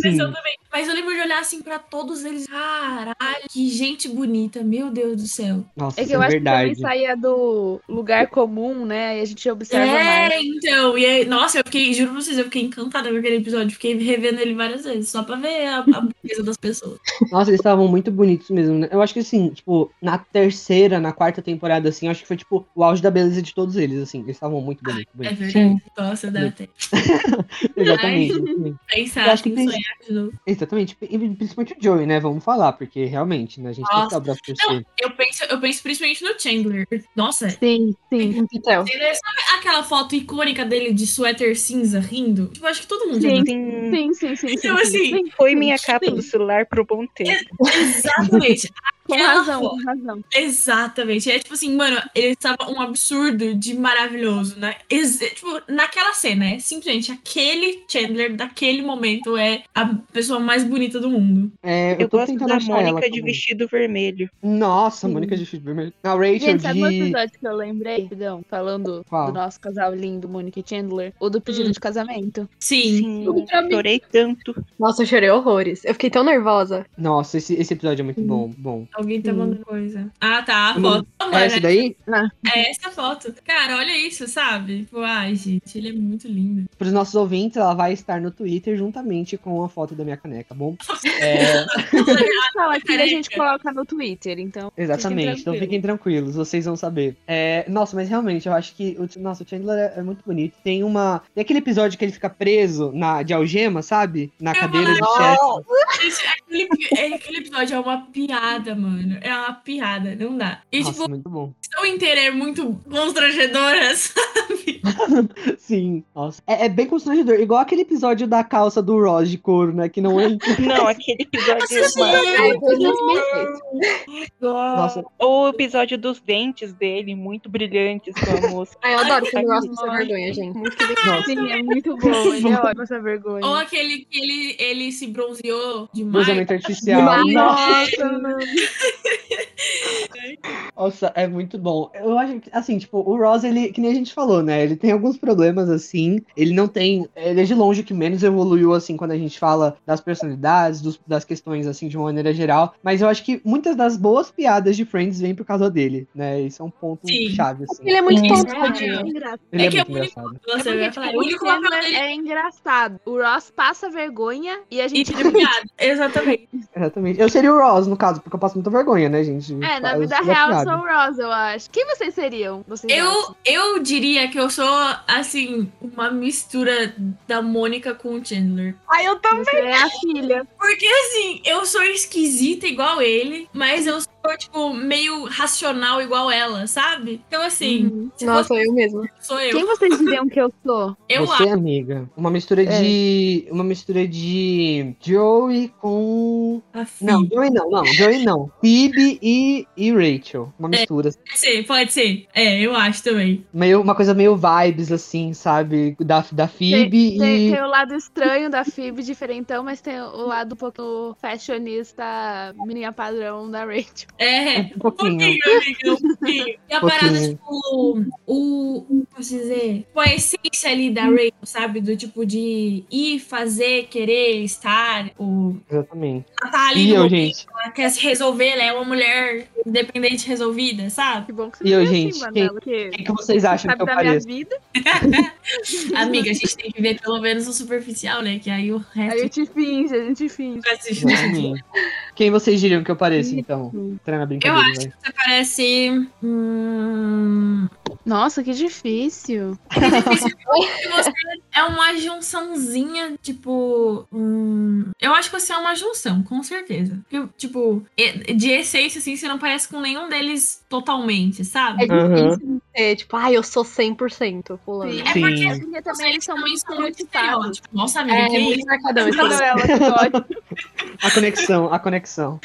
sim. eu também. Mas eu lembro de olhar assim pra todos eles. Caralho, que gente bonita, meu Deus do céu. Nossa, É que é eu acho que verdade. também saía do lugar comum, né? E a gente observa É, mais. então. E aí, nossa, eu fiquei, juro pra vocês, eu fiquei encantada com aquele episódio. Fiquei revendo ele várias vezes, só pra ver a, a beleza das pessoas. Nossa, eles estavam muito bonitos mesmo, né? Eu acho que assim, tipo, na terceira, na quarta temporada, assim, eu acho que foi, tipo, o auge da beleza de todos eles, assim. Eles estavam muito bonitos. É verdade. Nossa, dá até [LAUGHS] Exatamente. exatamente. pensar, Eu acho que tem- sonhar de novo. Exatamente. E principalmente o Joey, né? Vamos falar, porque realmente, né? A gente tem que Nossa. dar o braço por Não, cima. eu penso, eu penso principalmente no Chandler. Nossa, Sim, sim. Chandler, sabe aquela foto icônica dele de suéter cinza rindo? Tipo, acho que todo mundo já Sim. Sim, Sim, sim, sim. Então, sim, assim, sim. foi minha capa Sim. do celular por um bom tempo. Exatamente. [LAUGHS] Com Aquela razão, foto. com razão. Exatamente. É tipo assim, mano, ele estava um absurdo de maravilhoso, né? Ex tipo, naquela cena, é simplesmente aquele Chandler daquele momento é a pessoa mais bonita do mundo. É, eu, Eu tô gosto tentando da achar ela. Mônica de também. vestido vermelho. Nossa, Mônica de Vestido Vermelho. A Rachel Gente, sabe um de. episódio que eu lembrei, rapidão, falando Qual? do nosso casal lindo, Mônica e Chandler? O do pedido Hum. de casamento. Sim. Sim, chorei tanto. nossa, eu chorei horrores. Eu fiquei tão nervosa. Nossa, esse, esse episódio é muito bom, bom. Alguém tá Sim. mandando coisa. Ah, tá. A Hum. foto. Não, É essa daí? é essa foto. Cara, olha isso, sabe? Tipo, ai, gente, ele é muito lindo. Para os nossos ouvintes, ela vai estar no Twitter juntamente com a foto da minha caneca, tá bom? [LAUGHS] É, Não, aqui a gente coloca no Twitter, então. exatamente, então tranquilos. fiquem tranquilos, vocês vão saber. É, nossa, mas realmente, eu acho que o, nossa, o Chandler é, é muito bonito. Tem uma. Tem aquele episódio que ele fica preso na, de algema, sabe? Na cadeira do chefe. Aquele, é- aquele episódio é uma piada, mano. É uma piada, não dá. E, Nossa, tipo, muito bom. história inteira é muito constrangedora, [LAUGHS] sabe? Sim, nossa. É, é bem constrangedor. Igual aquele episódio da calça do Ross de couro, né? Que não é. [LAUGHS] Não, aquele episódio. Ai, foi 2006. Nossa, o episódio dos dentes dele, muito brilhantes com a [LAUGHS] moça. Ai, eu adoro quando eu gosto dessa vergonha, gente. Muito nossa. Sim, é muito bom. Ele é ótimo essa vergonha. Ou aquele que ele, ele se bronzeou demais. Bronzeamento artificial. Demais. Nossa, Nossa, mano. Nossa, é muito bom. Eu acho que, assim, tipo, o Ross, ele, que nem a gente falou, né? Ele tem alguns problemas, assim. Ele não tem. Ele é de longe que menos evoluiu, assim, quando a gente fala das personalidades, dos- das questões, assim, de uma maneira geral. Mas eu acho que muitas das boas piadas de Friends vêm por causa dele, né? Isso é um ponto Sim. chave, assim. Ele é muito tonto, É, é engraçado. Ele É é, que é muito engraçado. Você É porque, tipo, o o único é engraçado. O Ross passa vergonha e a e gente. tira piada. [LAUGHS] Exatamente. Exatamente. Eu seria o Ross, no caso, porque eu passo muita vergonha, né, gente? É, na Eu vida real eu sou o Ross, eu acho. Quem vocês seriam? Vocês Eu, acham? eu diria que eu sou, assim, uma mistura da Mônica com o Chandler. Ai, eu também. Você é a filha. Porque, assim, eu sou esquisita igual ele, mas eu sou, tipo, meio racional igual ela, sabe? Então, assim, Uhum. Nossa, fosse, eu mesmo. sou eu. Quem vocês diriam que eu sou? Eu Você, acho. amiga. Uma mistura É. de. Uma mistura de Joey com. Não. Joey não, não, Joey não. Phoebe e, e Rachel. Uma mistura. Pode ser, pode ser. É, eu acho também. Meio, uma coisa meio vibes, assim, sabe? Da, da Phoebe Tem, e. tem o lado estranho da Phoebe, diferentão, mas tem o lado um pouco fashionista, menina padrão da Rachel. É, Um pouquinho. amiga, um pouquinho. [LAUGHS] E a Pouquinho. parada, tipo, o. Como posso dizer? Tipo, a essência ali da Rachel, sabe? Do tipo de ir, fazer, querer, estar. O... Exatamente. Ela tá ali E no eu, momento, gente? ela quer se resolver, ela é uma mulher independente resolvida, sabe? Que bom que você E eu, foi gente, assim, quem- porque O que, vocês acham sabe que eu pareço? vida, [LAUGHS] Amiga, a gente tem que ver pelo menos o superficial, né? Que aí o a resto gente finge, a gente finge. vai assistir. Exatamente. Quem vocês diriam que eu pareço, então? Na Eu brincadeira, acho vai. que você parece. Hum... Nossa, que difícil. que [LAUGHS] você é uma junçãozinha, tipo. hum, Eu acho que você é uma junção, com certeza. Porque, tipo, de essência, assim, você não parece com nenhum deles totalmente, sabe? É Aham. difícil ser, tipo, ai, eu sou 100% fulano. Sim. É Sim. porque Porque também eles são muito estereótipos. Nossa, amiga, É, que isso? marcadão. ela? Ódio. A conexão, a conexão.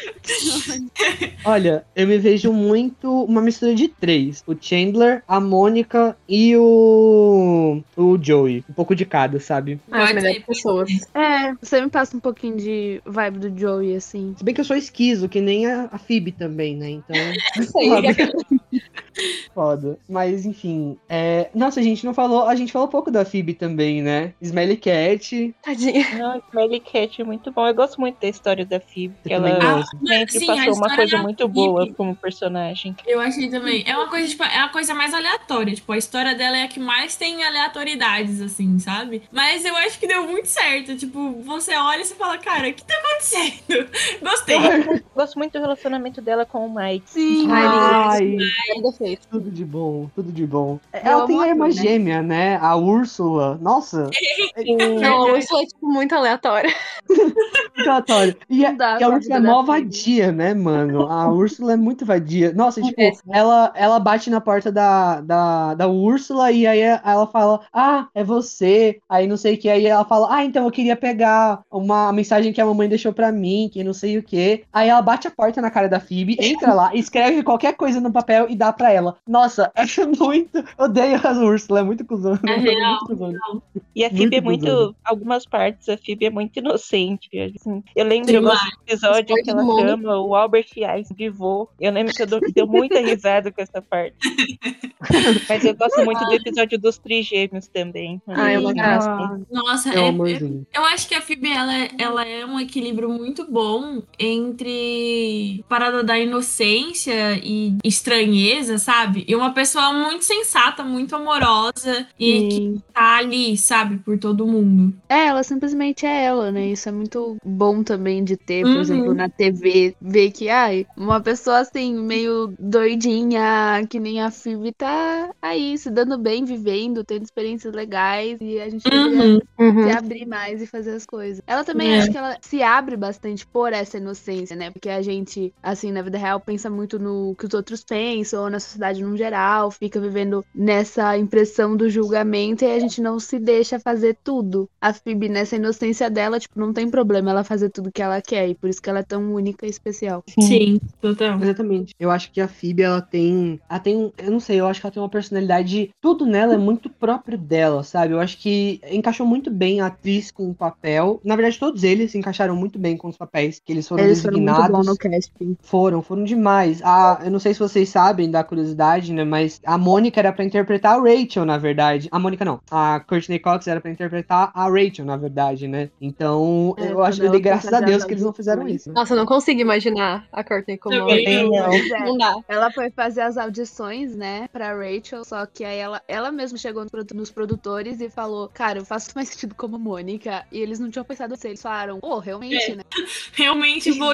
Olha, eu me vejo muito uma mistura de três: o Chandler, a Mônica e o. o Joey. Um pouco de cada, sabe? Ah, As melhores pessoas. É, você me passa um pouquinho de vibe do Joey, assim. Se bem que eu sou esquizo, que nem a, a Phoebe também, né? Então. [LAUGHS] Sei. [LAUGHS] [LAUGHS] Foda. Mas, enfim. é, Nossa, a gente não falou. A gente falou pouco da Phoebe também, né? Smelly Cat. Tadinha. Não, Smelly Cat é muito bom. Eu gosto muito da história da Phoebe. Eu Ela Ah, sempre sim, passou uma coisa da muito Phoebe. boa como personagem. Eu achei também. É uma coisa, tipo, é a coisa mais aleatória. Tipo, a história dela é a que mais tem aleatoriedades, assim, sabe? Mas eu acho que deu muito certo. Tipo, você olha e você fala, cara, o que tá acontecendo? [LAUGHS] Gostei. Eu gosto muito do relacionamento dela com o Mike. Sim, Ai, Zero defeito. tudo de bom, tudo de bom. Eu Ela amo tem a a irmã né? gêmea, né? A Úrsula. Nossa, [LAUGHS] [LAUGHS] Não, isso é, tipo, muito aleatório. [LAUGHS] muito aleatório. E a, Não dá e a Úrsula é mó vadia, né, mano? A Úrsula é muito vadia. Nossa, tipo, Acontece. ela, ela bate na porta da, da, da Úrsula e aí ela fala, ah, é você. Aí não sei o que. Aí ela fala, ah, então eu queria pegar uma mensagem que a mamãe deixou pra mim, que não sei o que. Aí ela bate a porta na cara da Phoebe, entra lá, escreve qualquer coisa no papel e dá pra ela. Ela. Nossa, [LAUGHS] é muito. Eu odeio a Úrsula, é muito cuzão. É real, muito cuzão. E a Phoebe é Muito muito. cuzona. Algumas partes, a Phoebe é muito inocente. assim. Eu lembro, gosto do episódio que ela chama o Albert Einstein de vô. Eu lembro que eu dou, deu muita risada com essa parte. [LAUGHS] Mas eu gosto muito do episódio dos trigêmeos também. Ah, eu Muito gosto. engraçado. Nossa, É é, um é- amorzinho. eu acho que a Phoebe, ela, é- ela é um equilíbrio muito bom entre parada da inocência e estranheza, sabe? E uma pessoa muito sensata, muito amorosa e que Sim. tá ali, sabe? Por todo mundo. É, ela simplesmente é ela, né? Isso é muito bom também de ter, por Uhum. exemplo, na TV, ver que, ai, uma pessoa assim, meio doidinha, que nem a Phoebe, tá aí, se dando bem, vivendo, tendo experiências legais, e a gente Uhum. Uhum. se abrir mais e fazer as coisas. Ela também É. acho que ela se abre bastante por essa inocência, né? Porque a gente, assim, na vida real, pensa muito no que os outros pensam, ou na sociedade no geral, fica vivendo nessa impressão do julgamento e a gente não se deixa fazer tudo. A Phoebe, nessa inocência dela, tipo, não tem problema ela fazer tudo que ela quer, e por isso que ela é tão única e especial. Sim, total. Exatamente. Eu acho que a Phoebe, ela tem. Ela tem. Eu não sei, eu acho que ela tem uma personalidade. Tudo nela é muito próprio dela, sabe? Eu acho que encaixou muito bem a atriz com o papel. Na verdade, todos eles se encaixaram muito bem com os papéis que eles foram Eles foram muito designados. bons no casting. Foram, foram demais. A, eu não sei se vocês sabem da curiosidade, né? Mas a Mônica era pra interpretar a Rachel, na verdade. A Mônica não. A Courtney Cox era pra interpretar a Rachel, na verdade, né? Então, É, eu acho foi graças a Deus que eles não fizeram isso. Nossa, eu não consigo imaginar a Courtney como. Também não. É. Não dá. Ela foi fazer as audições, né, pra Rachel, só que aí ela, ela mesma chegou nos produtores e falou, cara, eu faço mais [LAUGHS] sentido como Mônica. E eles não tinham pensado assim, eles falaram, pô, realmente, né? [LAUGHS] Realmente [LAUGHS] vou.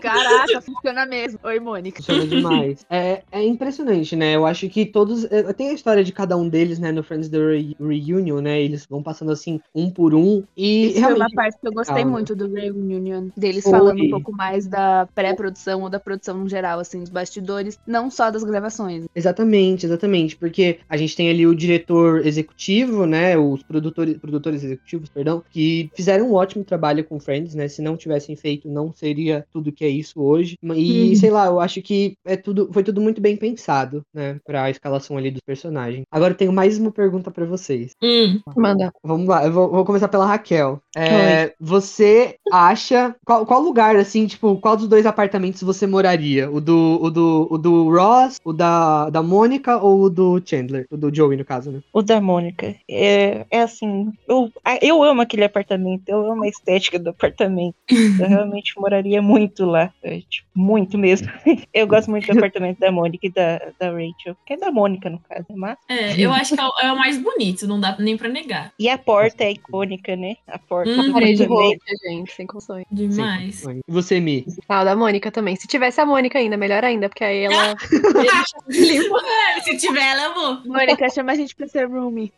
Caraca, funciona mesmo. Oi, Mônica. Funciona demais. É, é impressionante, né? Eu acho que todos. é, Tem a história de cada um deles, né? No Friends The Re- Reunion, né? Eles vão passando assim, um por um. E Isso foi uma realmente. parte que eu gostei calma. muito do Reunion, deles Foi. falando um pouco mais da pré-produção ou da produção no geral, assim, dos bastidores, não só das gravações. Exatamente, exatamente. Porque a gente tem ali o diretor executivo, né? Os produtores, produtores executivos, perdão, que fizeram um ótimo trabalho com Friends, né? Se não tivessem feito, não seria tudo que é isso hoje. E, Uhum. sei lá, eu acho que é tudo, foi tudo muito bem pensado, né? Pra escalação ali dos personagens. Agora eu tenho mais uma pergunta pra vocês. Hum. Manda. Vamos lá, eu vou, vou começar pela Raquel. É, você acha. Qual, qual lugar, assim, tipo, qual dos dois apartamentos você moraria? O do, o do, o do Ross, o da, da Mônica ou o do Chandler? O do Joey, no caso, né? O da Mônica. É, é assim, eu, eu amo aquele apartamento, eu amo a estética do apartamento. Eu [LAUGHS] realmente moraria muito lá. é, tipo, muito mesmo. [LAUGHS] Eu gosto muito do apartamento da Mônica e da, da Rachel. Que é da Mônica, no caso, mas. É, eu acho que é o, é mais bonito, não dá nem pra negar. E a porta é icônica, né? A porta Hum, do Parede roxa, gente, sem condições. Demais. E você, Mi? Ah, o da Mônica também. Se tivesse a Mônica ainda, melhor ainda, porque aí ela. É, se tiver ela, eu vou. Mônica, chama a gente pra ser roomie.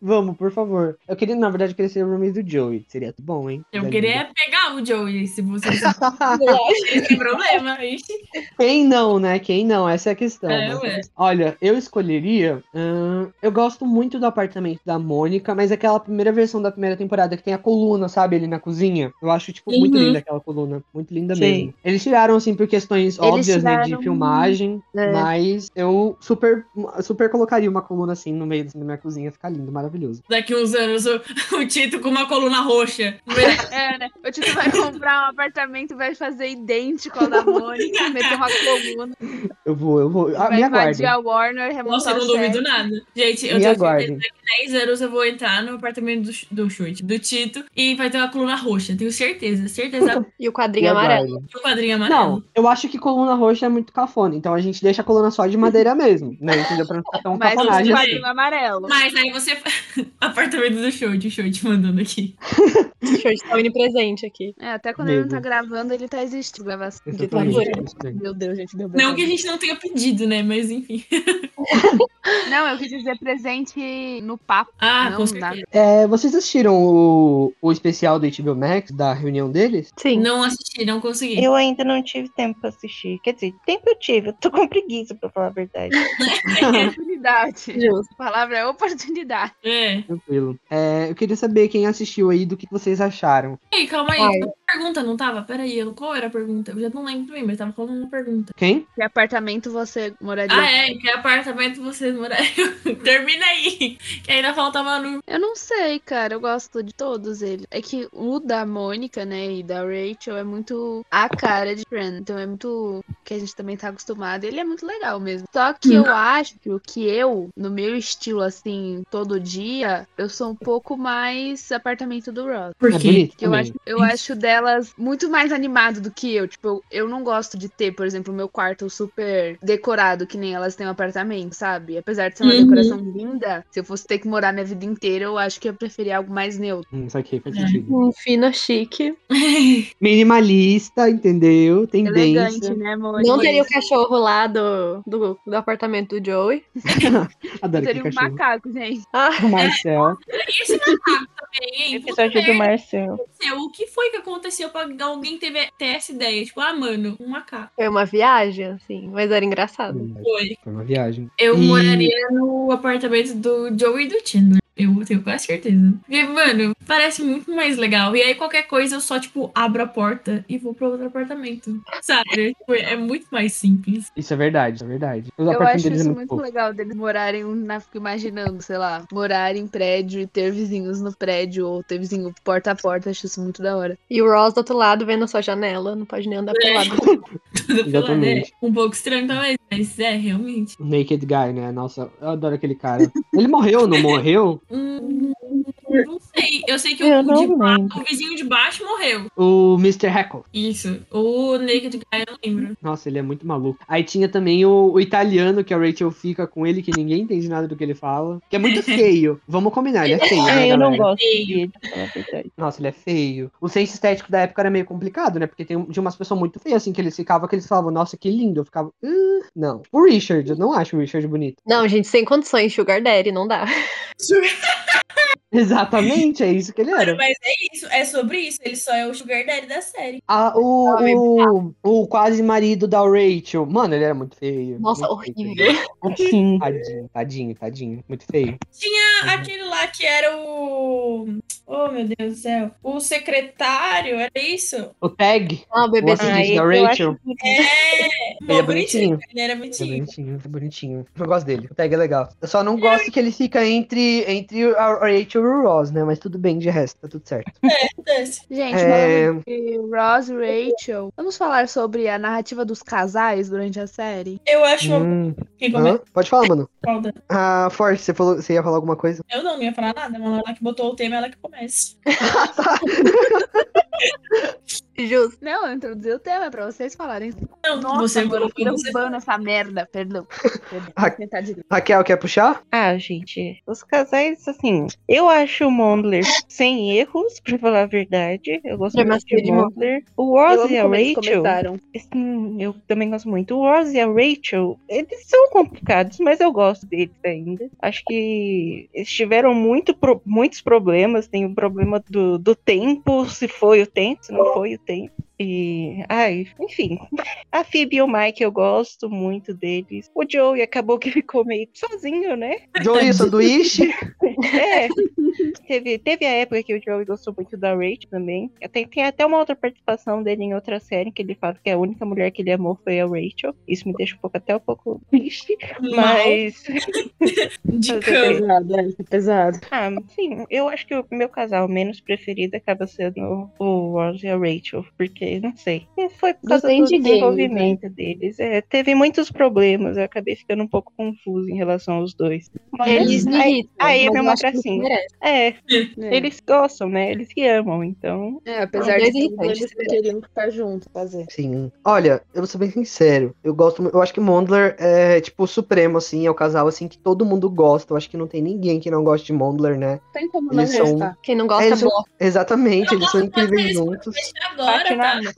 Vamos, por favor. Eu queria, na verdade, queria ser o roommate do Joey. Seria tudo bom, hein? Eu Da queria pegar o Joey, se você não tem problema. Ixi. Quem não, né? Quem não? Essa é a questão. É, né? ué. Olha, eu escolheria. eu gosto muito do apartamento da Mônica, mas aquela primeira versão da primeira temporada que tem a coluna, sabe, ali na cozinha. Eu acho, tipo, muito Uhum. linda aquela coluna. Muito linda Sim. mesmo. Eles tiraram, assim, por questões óbvias, né, de tiraram- filmagem. É. Mas eu super, super colocaria uma coluna assim no meio assim, da minha cozinha. Fica lindo, maravilhoso. Daqui uns anos, o, [LAUGHS] o Tito com uma coluna roxa. É, né? O Tito vai comprar um apartamento e vai fazer idêntico ao da Mônica, meter uma coluna. Eu vou, eu vou. Ah, vai me aguardem. a Warner, Nossa, eu não o duvido nada. Gente, eu Me tenho aguardem. certeza que 10 anos eu vou entrar no apartamento do, do Chute, do Tito, e vai ter uma coluna roxa. Tenho certeza, certeza. E o Me quadrinho amarelo. E o quadrinho amarelo. Não, eu acho que coluna roxa é muito cafona. Então a gente deixa a coluna só de madeira mesmo, né? Entendeu? Pra não ficar tão [LAUGHS] Mas um cafonagem. assim. quadrinho amarelo. Mas aí você. [LAUGHS] apartamento do Chute, o Chute mandando aqui. Deixa eu estar onipresente aqui. É, até quando ele não tá gravando, ele tá existindo. gravação. Daí. Meu Deus, gente, deu Não que a gente não tenha pedido, né? Mas enfim. [LAUGHS] Não, eu quis dizer presente no papo. Ah, não, com certeza. nada. É, vocês assistiram o, o especial do HBO Max, da reunião deles? Sim. Não assisti, não consegui. Eu ainda não tive tempo pra assistir. Quer dizer, tempo eu tive, eu tô com preguiça, pra falar a verdade. [LAUGHS] Oportunidade. Justo. A palavra é oportunidade. É. Tranquilo. É, eu queria saber quem assistiu aí do que vocês acharam. Ei, calma aí. Ai. Pergunta, não tava? Peraí, qual era a pergunta? Eu já não lembro também, mas tava falando uma pergunta. Quem? Que apartamento você moraria? Ah, é, em que apartamento vocês morariam? [LAUGHS] Termina aí, que ainda falta a Manu. Eu não sei, cara. Eu gosto de todos eles. É que o da Mônica, né, e da Rachel é muito a cara de Friends. Então é muito que a gente também tá acostumado. Ele é muito legal mesmo. Só que eu acho que eu, no meu estilo, assim, todo dia, eu sou um pouco mais apartamento do Ross. Por É quê? bonito Que eu acho, eu acho delas muito mais animado do que eu. Tipo, eu, eu não gosto de ter, por exemplo, o meu quarto super decorado, que nem elas têm um apartamento, sabe? Apesar de ser uma Uhum. decoração linda, se eu fosse ter que morar minha vida inteira, eu acho que eu ia preferir algo mais neutro. Hum, isso aqui faz É. sentido. Um fina chique. [LAUGHS] Minimalista, entendeu? Elegante, Tendência. né, amor? Não teria o cachorro lá do, do, do apartamento do Joey. [LAUGHS] Adoro Teria um cachorro. macaco, gente. Ah, [LAUGHS] O Marcel. E esse macaco também, hein? Episódio do Marcel. Aconteceu? O que foi que aconteceu pra alguém ter, ter essa ideia? Tipo, ah, mano, um macaco. foi uma viagem, assim, mas era engraçado. Foi. Foi uma viagem. Eu E- moraria no apartamento do Joey e do Chandler. Eu tenho quase certeza. Porque, mano, parece muito mais legal. E aí, qualquer coisa, eu só, tipo, abro a porta e vou pro outro apartamento. Sabe? Tipo, é muito mais simples. Isso é verdade, isso é verdade. Os Eu acho deles é isso muito muito fofo. legal deles morarem, na, fico imaginando, sei lá, morar em prédio e ter vizinhos no prédio, ou ter vizinho porta a porta, acho isso muito da hora. E o Ross do outro lado vendo a sua janela, não pode nem andar pelo lado. Tudo pela né? Exatamente. Um pouco estranho também, mas é, realmente. Naked Guy, né? Nossa, eu adoro aquele cara. Ele morreu, não morreu? Hum, não sei. Eu sei que o, não de ba- lembro. o vizinho de baixo morreu. O Mr. Heckle. Isso. O Naked Guy, eu não lembro. Nossa, ele é muito maluco. Aí tinha também o, o italiano, que a Rachel fica com ele, que ninguém entende nada do que ele fala. Que é muito [LAUGHS] feio. Vamos combinar, ele é feio, [LAUGHS] né, É, eu não gosto dele. Nossa, ele é feio. O senso estético da época era meio complicado, né? Porque tem, tinha umas pessoas muito feias, assim, que eles ficavam, que eles falavam, nossa, que lindo. Eu ficava, "Ah, não. O Richard, eu não acho o Richard bonito. Não, gente, sem condições, Sugar Daddy, não dá. [LAUGHS] Exatamente, é isso que ele era. Mas é isso, é sobre isso. Ele só é o Sugar Daddy da série. Ah, o, o, o quase marido da Rachel. Mano, ele era muito feio. Nossa, muito feio. horrível. Assim, Tadinho, tadinho, tadinho. Muito feio. Tinha aquele lá que era o. Oh, meu Deus do céu. O secretário, era isso? O Tag, Ah, o o bebê assistente ai, da eu Rachel. que É. Ele é bonitinho. Ele era É bonitinho. bonitinho, é bonitinho. Eu gosto dele. O Tag é legal. Eu só não gosto que ele fica entre, entre a Rachel e o Ross, né? Mas tudo bem, de resto, tá tudo certo. Acontece. Gente, É. Ross e Rachel, vamos falar sobre a narrativa dos casais durante a série? Eu acho. Hum, começa? Pode falar, mano. Falta. Ah, Forte, você, falou, você ia falar alguma coisa? Eu não, não ia falar nada, mas ela que botou o tema, ela que começa. [LAUGHS] [LAUGHS] Justo. Não, eu introduzi o tema, é pra vocês falarem. Não, Nossa, você colocou você. essa merda, perdão. Perdão, de novo. Raquel, quer puxar? Ah, gente, os casais, assim, eu acho o Mondler sem erros, pra falar a verdade. Eu gosto Eu muito de Mondler. O Ross amo e a Rachel, começaram. Sim, eu também gosto muito. O Ross e a Rachel, eles são complicados, mas eu gosto deles ainda. Acho que eles tiveram muito pro- muitos problemas. Tem o problema do, do tempo, se foi o tempo, se não foi o tempo. E, ai, enfim. A Phoebe e o Mike, eu gosto muito deles. O Joey acabou que [LAUGHS] ficou meio sozinho, né? Joey Sanduíche. [LAUGHS] É. teve, teve a época que o Joey gostou muito da Rachel também. Tem, tem até uma outra participação dele em outra série que ele fala que a única mulher que ele amou foi a Rachel. Isso me deixa um pouco até um pouco triste. Mas. [LAUGHS] De cama. Pesado, é, é pesado. Ah, sim, eu acho que o meu casal menos preferido acaba sendo o Ross e a Rachel, porque, não sei, foi por causa do Depende deles, desenvolvimento deles. É, teve muitos problemas, eu acabei ficando um pouco confusa em relação aos dois. Eles me aí, irritam, aí é mas que eles abracinho. merecem. É, É. eles gostam, né? Eles se amam, então. É, apesar de tudo, eles né? queriam ficar juntos, fazer. Sim. Olha, eu vou ser bem sincero. Eu gosto, eu acho que Mondler é tipo o supremo, assim, é o casal assim que todo mundo gosta. Eu acho que não tem ninguém que não goste de Mondler, né? Tem como não são- gostar. Quem não gosta, Eles são-. Exatamente, eles são incríveis juntos. Agora, Bate na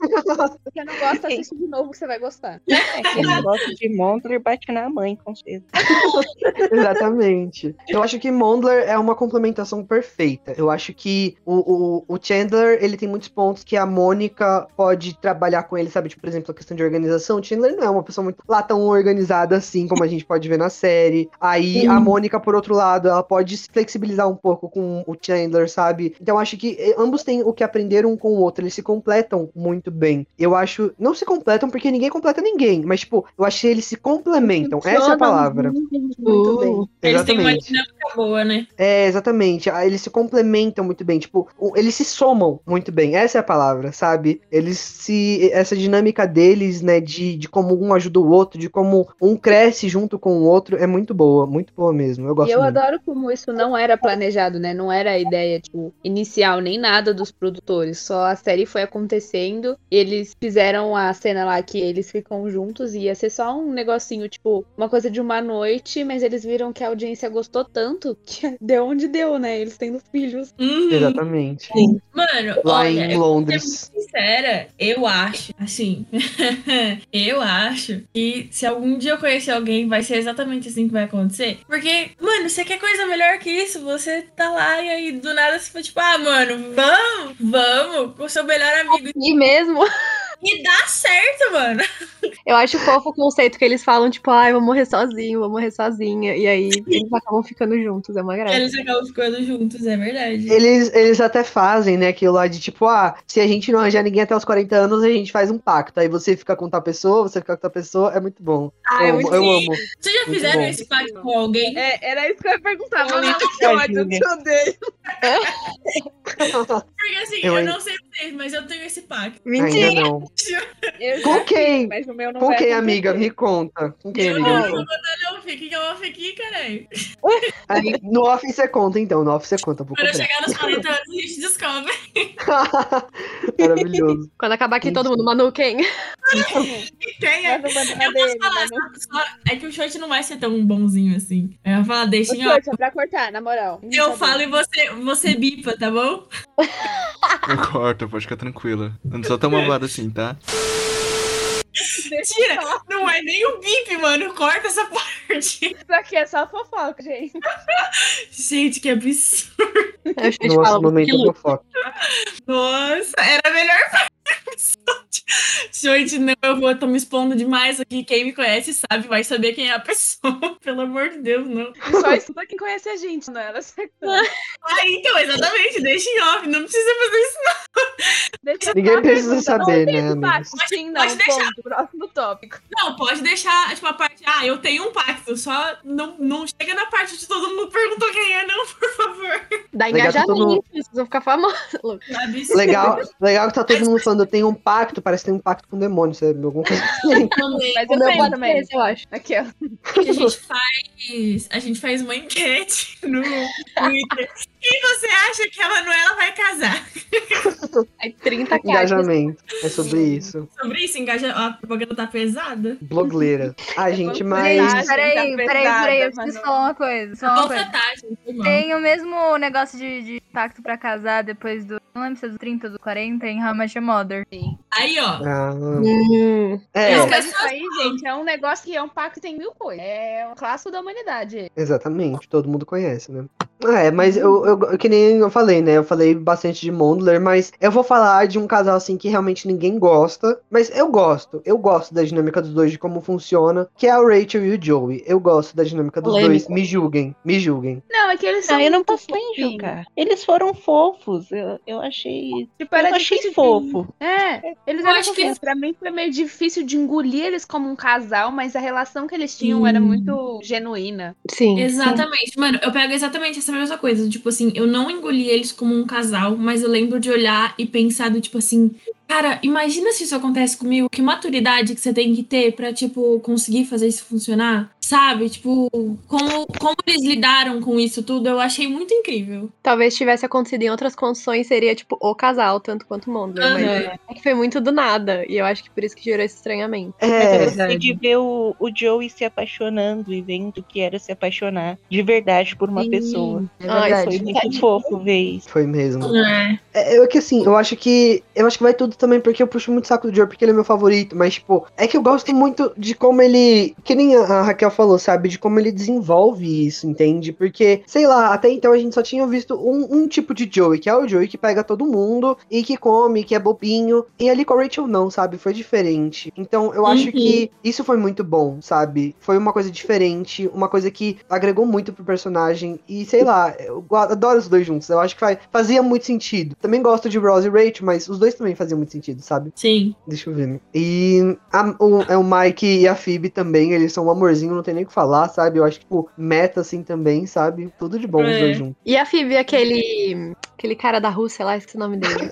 Porque não gosta, assiste de novo que você vai gostar. É, quem não gosta de Mondler bate na mãe, com certeza. [LAUGHS] Exatamente. Eu acho que Mondler é uma complementação perfeita. Eu acho que o, o, o Chandler, ele tem muitos pontos que a Mônica pode trabalhar com ele, sabe? Tipo, por exemplo, a questão de organização. O Chandler não é uma pessoa muito lá tão organizada assim, como a gente pode ver na série. Aí a Mônica, por outro lado, ela pode se flexibilizar um pouco com o Chandler, sabe? Então eu acho que eh, ambos têm o que aprender um com o outro. Eles se completam muito bem. Eu acho. Não se completam porque ninguém completa ninguém. Mas, tipo, eu acho que eles se complementam. Essa é a palavra. Muito, muito bem. Eles têm uma Exatamente. dinâmica boa, né? É, exatamente. Ah, Eles se complementam muito bem. Tipo, eles se somam muito bem. Essa é a palavra, sabe? Eles se. Essa dinâmica deles, né? De, de como um ajuda o outro, de como um cresce junto com o outro, é muito boa. Muito boa mesmo. Eu gosto E eu muito. adoro como isso não era planejado, né? Não era a ideia, tipo, inicial nem nada dos produtores. Só a série foi acontecendo. Eles fizeram a cena lá que eles ficam juntos e ia ser só um negocinho, tipo, uma coisa de uma noite, mas eles viram que a audiência gostou tanto [LAUGHS] que deu onde deu, né? Eles tendo filhos. Uhum. Exatamente. Mano, Lá olha, em eu Londres. muito sincera, eu acho, assim, [LAUGHS] eu acho que se algum dia eu conhecer alguém, vai ser exatamente assim que vai acontecer. Porque, mano, você quer coisa melhor que isso? Você tá lá e aí do nada você foi tipo, ah, mano, vamos, vamos, com o seu melhor amigo. E mesmo, [LAUGHS] E dá certo, mano. eu acho fofo o conceito que eles falam, tipo, ai, vou morrer sozinho, vou morrer sozinha. E aí eles acabam ficando juntos, é uma graça. Eles acabam ficando juntos, é verdade. Eles, eles até fazem, né, aquilo lá de tipo, ah, se a gente não arranjar ninguém até os 40 anos, a gente faz um pacto. Aí você fica com tal pessoa, você fica com tal pessoa, é muito bom. Ah, eu é muito eu sim. amo. Vocês já Muito fizeram bom. esse pacto com alguém? É, era isso que eu ia perguntar. mas não, eu odeio. Porque assim, Eu eu, não sei vocês, mas eu tenho esse pacto. Mentira. Ainda não. Eu Com quem? fiz, mas o meu não Com vai quem, amiga? Me conta. Com quem, Eu amiga? não Me vou contar não, fique que é uma aqui, caralho. Aí, no off você conta, então. No off você conta. Quando eu chegar nos 40 anos, a gente descobre. [LAUGHS] Maravilhoso. Quando acabar aqui todo mundo, Manu, quem? Quem é? Eu posso falar, só- é que o short não vai ser tão bonzinho assim. Eu vou falar, deixem, ó. Sorte, é pra cortar, na moral. Eu falo e você, você bipa, tá bom? [LAUGHS] Não corta, pode ficar tranquila. Eu não sou tão malvado assim, tá? Mentira! Não é nem o bip, mano. Corta essa parte. Isso aqui é só fofoca, gente. Gente, que absurdo. Chute Nossa, fala, momento fofoca. Nossa, era a melhor parte episódio. [LAUGHS] Gente, não, eu vou, tô me expondo demais aqui. Quem me conhece sabe, vai saber quem é a pessoa. [LAUGHS] Pelo amor de Deus, não. Só escuta quem conhece a gente, não é? Ela acertou. [LAUGHS] Ah, então, exatamente, deixa em off. Não precisa fazer isso, Deixa Ninguém precisa saber, não né, Sim, não, Pode deixar. ponto. Próximo tópico. não. Não, pode deixar, tipo, a parte. Ah, eu tenho um pacto. Só não, não chega na parte de todo mundo perguntou quem é, não, por favor. Dá todo engajamento, mundo- vocês vão ficar famosos. Legal, legal que tá todo mundo falando, eu tenho um pacto, parece que tem um pacto com o demônio, sabe? Alguma coisa assim. [LAUGHS] Também. Mas eu tenho pode também. eu acho. Aqui, ó. a gente faz. A gente faz uma enquete no Twitter. Quem você acha que a Manuela vai casar? [LAUGHS] Aí 30 caixas. Engajamento. É sobre isso. Sobre isso, engaja... a propaganda tá pesada. Blogueira. [LAUGHS] Ah, gente, Gente, mas. Gente, peraí, tá peraí, peraí, eu preciso falar uma coisa. Só uma coisa. Foi mal. Tem o mesmo negócio de, de pacto pra casar depois do. Não lembro se é do 30 ou do 40 em How I Mother. Aí, ó. Ah, Hum, é, Não, mas isso aí, gente, é um negócio que é um pacto tem mil coisas. É um clássico da humanidade. exatamente. Todo mundo conhece, né? É, mas eu, eu, que nem eu falei, né? Eu falei bastante de Mondler, mas eu vou falar de um casal assim que realmente ninguém gosta. Mas eu gosto. Eu gosto da dinâmica dos dois, de como funciona. Que é o Rachel e o Joey. Eu gosto da dinâmica dos Polêmica. dois. Me julguem. Me julguem. Não, é que eles são. Ah, eu não posso nem julgar. Eles foram fofos. Eu, eu achei. Tipo, era eu achei difícil fofo. É, eles Eu eram acho que fofinhos. Pra mim foi meio difícil de engolir eles como um casal, mas a relação que eles tinham era muito genuína. sim. Exatamente. Mano, eu pego exatamente essa mesma coisa. Tipo assim, eu não engoli eles como um casal, mas eu lembro de olhar e pensar do tipo assim. Cara, imagina se isso acontece comigo. Que maturidade que você tem que ter pra, tipo, conseguir fazer isso funcionar. Sabe? Tipo, como, como eles lidaram com isso tudo, eu achei muito incrível. Talvez tivesse acontecido em outras condições, seria tipo o casal, tanto quanto Mondler. Mas Aham. é que foi muito do nada. E eu acho que por isso que gerou esse estranhamento. Mas É, eu gostei de ver o, o Joey se apaixonando e vendo que era se apaixonar de verdade por uma Sim. pessoa. é Ai. Foi muito fofo ver isso. Foi mesmo. É. É, eu que assim, eu acho que. Eu acho que vai tudo também porque eu puxo muito saco do Joe, porque ele é meu favorito, mas, tipo, é que eu gosto muito de como ele. Que nem a Raquel falou, sabe? De como ele desenvolve isso, entende? Porque, sei lá, até então a gente só tinha visto um, um tipo de Joey, que é o Joey que pega todo mundo e que come, que é bobinho. E ali com a Rachel não, sabe? Foi diferente. Então eu acho Uhum. que isso foi muito bom, sabe? Foi uma coisa diferente, uma coisa que agregou muito pro personagem. E sei lá, eu adoro os dois juntos. Eu acho que fa- fazia muito sentido. Também gosto de Rose e Rachel, mas os dois também faziam muito sentido, sabe? Sim. Deixa eu ver. né? E a- o, é o Mike e a Phoebe também, eles são um amorzinho, não tem nem o que falar, sabe? Eu acho que, tipo, meta assim também, sabe? Tudo de bom os É. dois juntos. E a Phoebe, aquele. Aquele cara da Rússia lá, esqueci o nome dele. [LAUGHS]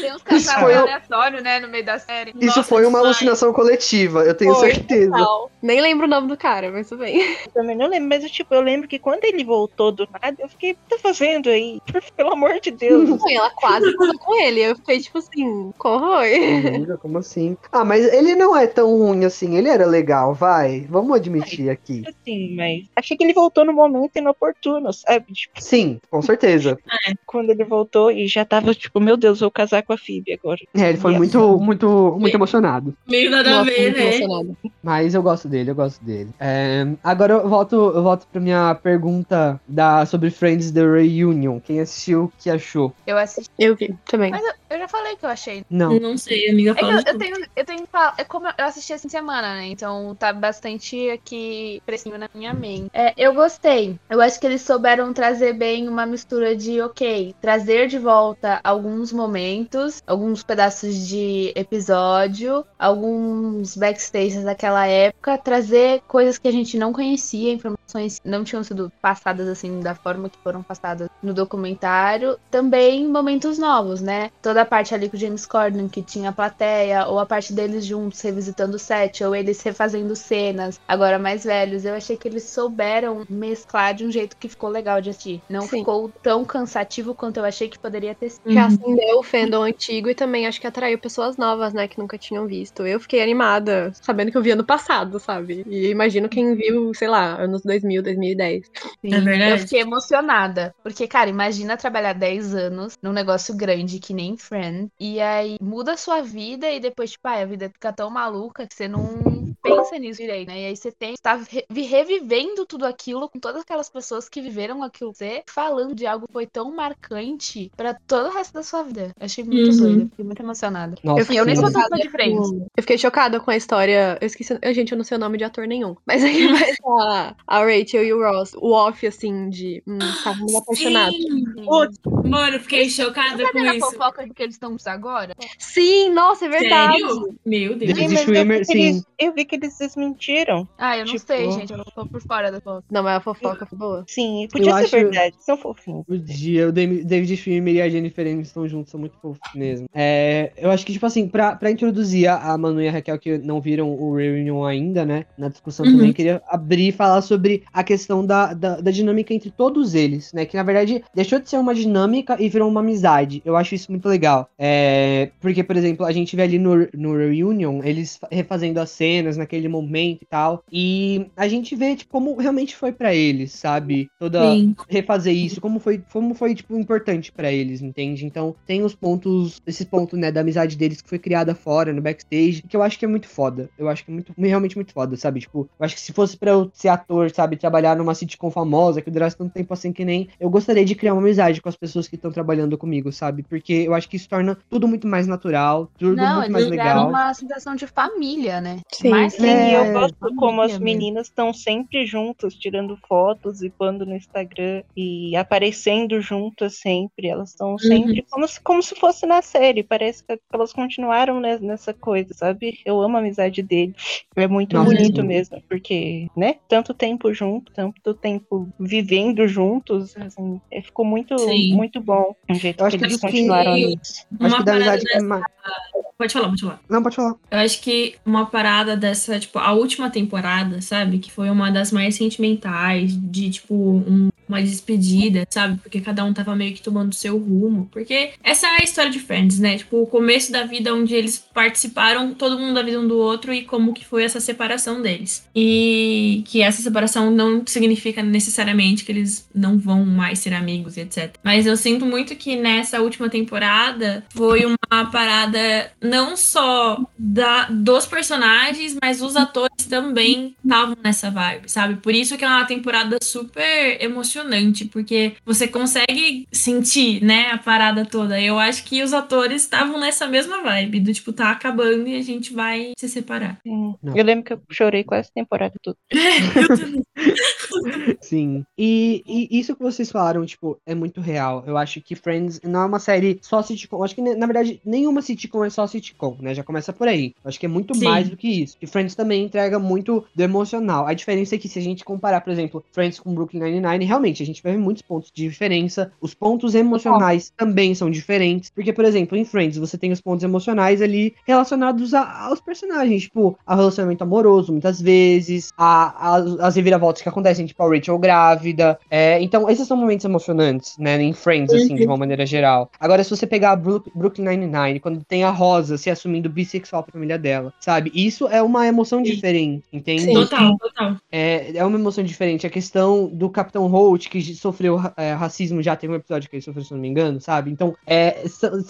Tem uns Isso casais foi um- aleatórios, né, no meio da série. Isso Nossa, foi uma demais. alucinação coletiva, eu tenho Foi, certeza. total. Nem lembro o nome do cara, mas tudo bem. Eu também não lembro, mas tipo, eu lembro que quando ele voltou do nada, eu fiquei, o que tá fazendo aí? [LAUGHS] Pelo amor de Deus. Foi, ela quase casou com ele. Eu fiquei tipo assim, foi? Jura? Como assim? Ah, mas ele não é tão ruim assim, ele era legal, vai. Vamos admitir aqui. Assim, mas achei que ele voltou no momento inoportuno, sabe? Tipo, Sim, com certeza. quando ele voltou e já tava tipo, meu Deus, vou casar com a Phoebe agora. É, ele foi Yes. muito, muito, muito emocionado. Meio nada a Nossa, ver, muito né? emocionada. Mas eu gosto dele, eu gosto dele. É, agora eu volto, eu volto pra minha pergunta da, sobre Friends The Reunion. Quem assistiu, o que achou? Eu assisti. Eu vi também. Mas eu, eu já falei que eu achei. Não. Não sei, amiga. É eu, de eu tenho, eu tenho que falar. É como eu assisti essa semana, né? Então tá bastante aqui fresquinho na minha mente. É, eu gostei. Eu acho que eles souberam trazer uma mistura de, ok, trazer de volta alguns momentos, alguns pedaços de episódio, alguns backstages daquela época, trazer coisas que a gente não conhecia, informações que não tinham sido passadas assim da forma que foram passadas no documentário. Também momentos novos, né? Toda a parte ali com o James Corden, que tinha a plateia, ou a parte deles juntos revisitando o set, ou eles refazendo cenas, agora mais velhos. Eu achei que eles souberam mesclar de um jeito que ficou legal de assistir. Não Sim. ficou tão cansativo quanto eu achei que poderia ter sido. Que acendeu o fandom antigo e também acho que atraiu pessoas novas, né, que nunca tinham visto. Eu fiquei animada, sabendo que eu vi ano passado, sabe? E imagino quem viu, sei lá, anos 2000, 2010. É verdade. Eu fiquei emocionada. Porque, cara, imagina trabalhar 10 anos num negócio grande que nem Friend. E aí muda a sua vida e depois, tipo, ai, a vida fica tão maluca que você não pensa nisso direito, né? E aí você tem. Você tá re- revivendo tudo aquilo com todas aquelas pessoas que viveram aquilo. Você falando de algo que foi tão marcante pra todo o resto da sua vida. Achei muito Uhum. doida. Fiquei muito emocionada. Nossa, Eu fiquei eu nem sou sim. tão fã de Friends. Eu fiquei chocada com a história. Eu esqueci. eu- Gente, eu não sei o nome de ator nenhum. [LAUGHS] Mas aí mas a, a Rachel e o Ross, o off, assim, de. Hum, tava muito apaixonado. Sim. Putz, Mano, eu fiquei chocada com isso. fofoca de que eles estão agora? Sim, nossa, é verdade. Sério? Meu Deus. David mas eu Schwimmer, vi que eles- sim. eu vi que eles desmentiram. Ah, eu não Tipo- sei, gente. Eu não tô por fora da fofoca. Não, mas a fofoca foi boa. Sim, podia Eu ser acho- verdade. São fofinhos. O dia, o David Schwimmer e a Jennifer Aniston juntos são muito fofos mesmo. É, eu acho que, tipo assim, pra, pra introduzir a, Manu e a Raquel, que não viram o Reunion ainda, né, na discussão Uhum. também, queria abrir e falar sobre a questão da, da, da dinâmica entre todos eles, né, que na verdade deixou de ser uma dinâmica e virou uma amizade. Eu acho isso muito legal. É, porque, por exemplo, a gente vê ali no, no Reunion, eles fa- refazendo as cenas naquele momento e tal, e a gente vê, tipo, como realmente foi pra eles, sabe? Toda, Sim. refazer isso, como foi, como foi tipo importante pra eles, entende? Então, tem os pontos, esses pontos, né, da amizade deles que foi criada fora no backstage, que eu acho que é muito foda. Eu acho que é muito realmente muito foda, sabe? Tipo, eu acho que se fosse pra eu ser ator, sabe, trabalhar numa sitcom famosa que durasse tanto tempo assim que nem, eu gostaria de criar uma amizade com as pessoas que estão trabalhando comigo, sabe? Porque eu acho que isso torna tudo muito mais natural, tudo Não, muito mais legal. uma sensação de família, né? Sim, Mais Sim, É, e eu gosto como as meninas estão sempre juntas, tirando fotos e pondo no Instagram e aparecendo juntas sempre. Elas estão sempre como, se, como se fosse na série. Parece que elas continuaram ne- nessa coisa, sabe? Eu amo a amizade dele. É muito Nossa, bonito sim. mesmo, porque, né? Tanto tempo junto, tanto tempo vivendo juntos, assim, é, ficou muito, Sim. muito bom o jeito que que eles dos que- continuaram E- nisso. Acho Uma que da parada amizade que é dessa... mais... Pode falar, pode falar. Não, pode falar. Eu acho que uma parada dessa, tipo, a última temporada, sabe? Que foi uma das mais sentimentais, de, tipo, um uma despedida, sabe? Porque cada um tava meio que tomando seu rumo. Porque essa é a história de Friends, né? Tipo, o começo da vida onde eles participaram, todo mundo da vida um do outro, e como que foi essa separação deles. E que essa separação não significa necessariamente que eles não vão mais ser amigos, etc. Mas eu sinto muito que nessa última temporada foi uma parada não só da, dos personagens, mas os atores também estavam nessa vibe, sabe? Por isso que é uma temporada super emocionante, porque você consegue sentir, né, a parada toda. Eu acho que os atores estavam nessa mesma vibe, do tipo, tá acabando e a gente vai se separar. Sim. Não. Eu lembro que eu chorei quase a temporada toda. [LAUGHS] Sim. E, e isso que vocês falaram, tipo, é muito real. Eu acho que Friends não é uma série só sitcom. Eu acho que, na verdade, nenhuma sitcom é só sitcom, né? Já começa por aí. Eu acho que é muito Sim. mais do que isso. E Friends também entrega muito do emocional. A diferença é que se a gente comparar, por exemplo, Friends com Brooklyn Nine-Nine, realmente a gente ver muitos pontos de diferença. Os pontos emocionais também são diferentes. Porque, por exemplo, em Friends você tem os pontos emocionais ali relacionados a- aos personagens, tipo, ao relacionamento amoroso, muitas vezes, a, a- as reviravoltas que acontecem, tipo, a Rachel grávida. É, então, esses são momentos emocionantes, né, em Friends, assim, de uma maneira geral. Agora, se você pegar a Brook- Brooklyn Nine-Nine, quando tem a Rosa se assumindo bissexual pra família dela, sabe? Isso é uma emoção diferente, entende? Total, total. É, é uma emoção diferente. A questão do Capitão Holt, que sofreu é, racismo, já teve um episódio que ele sofreu, se eu não me engano, sabe? Então, é,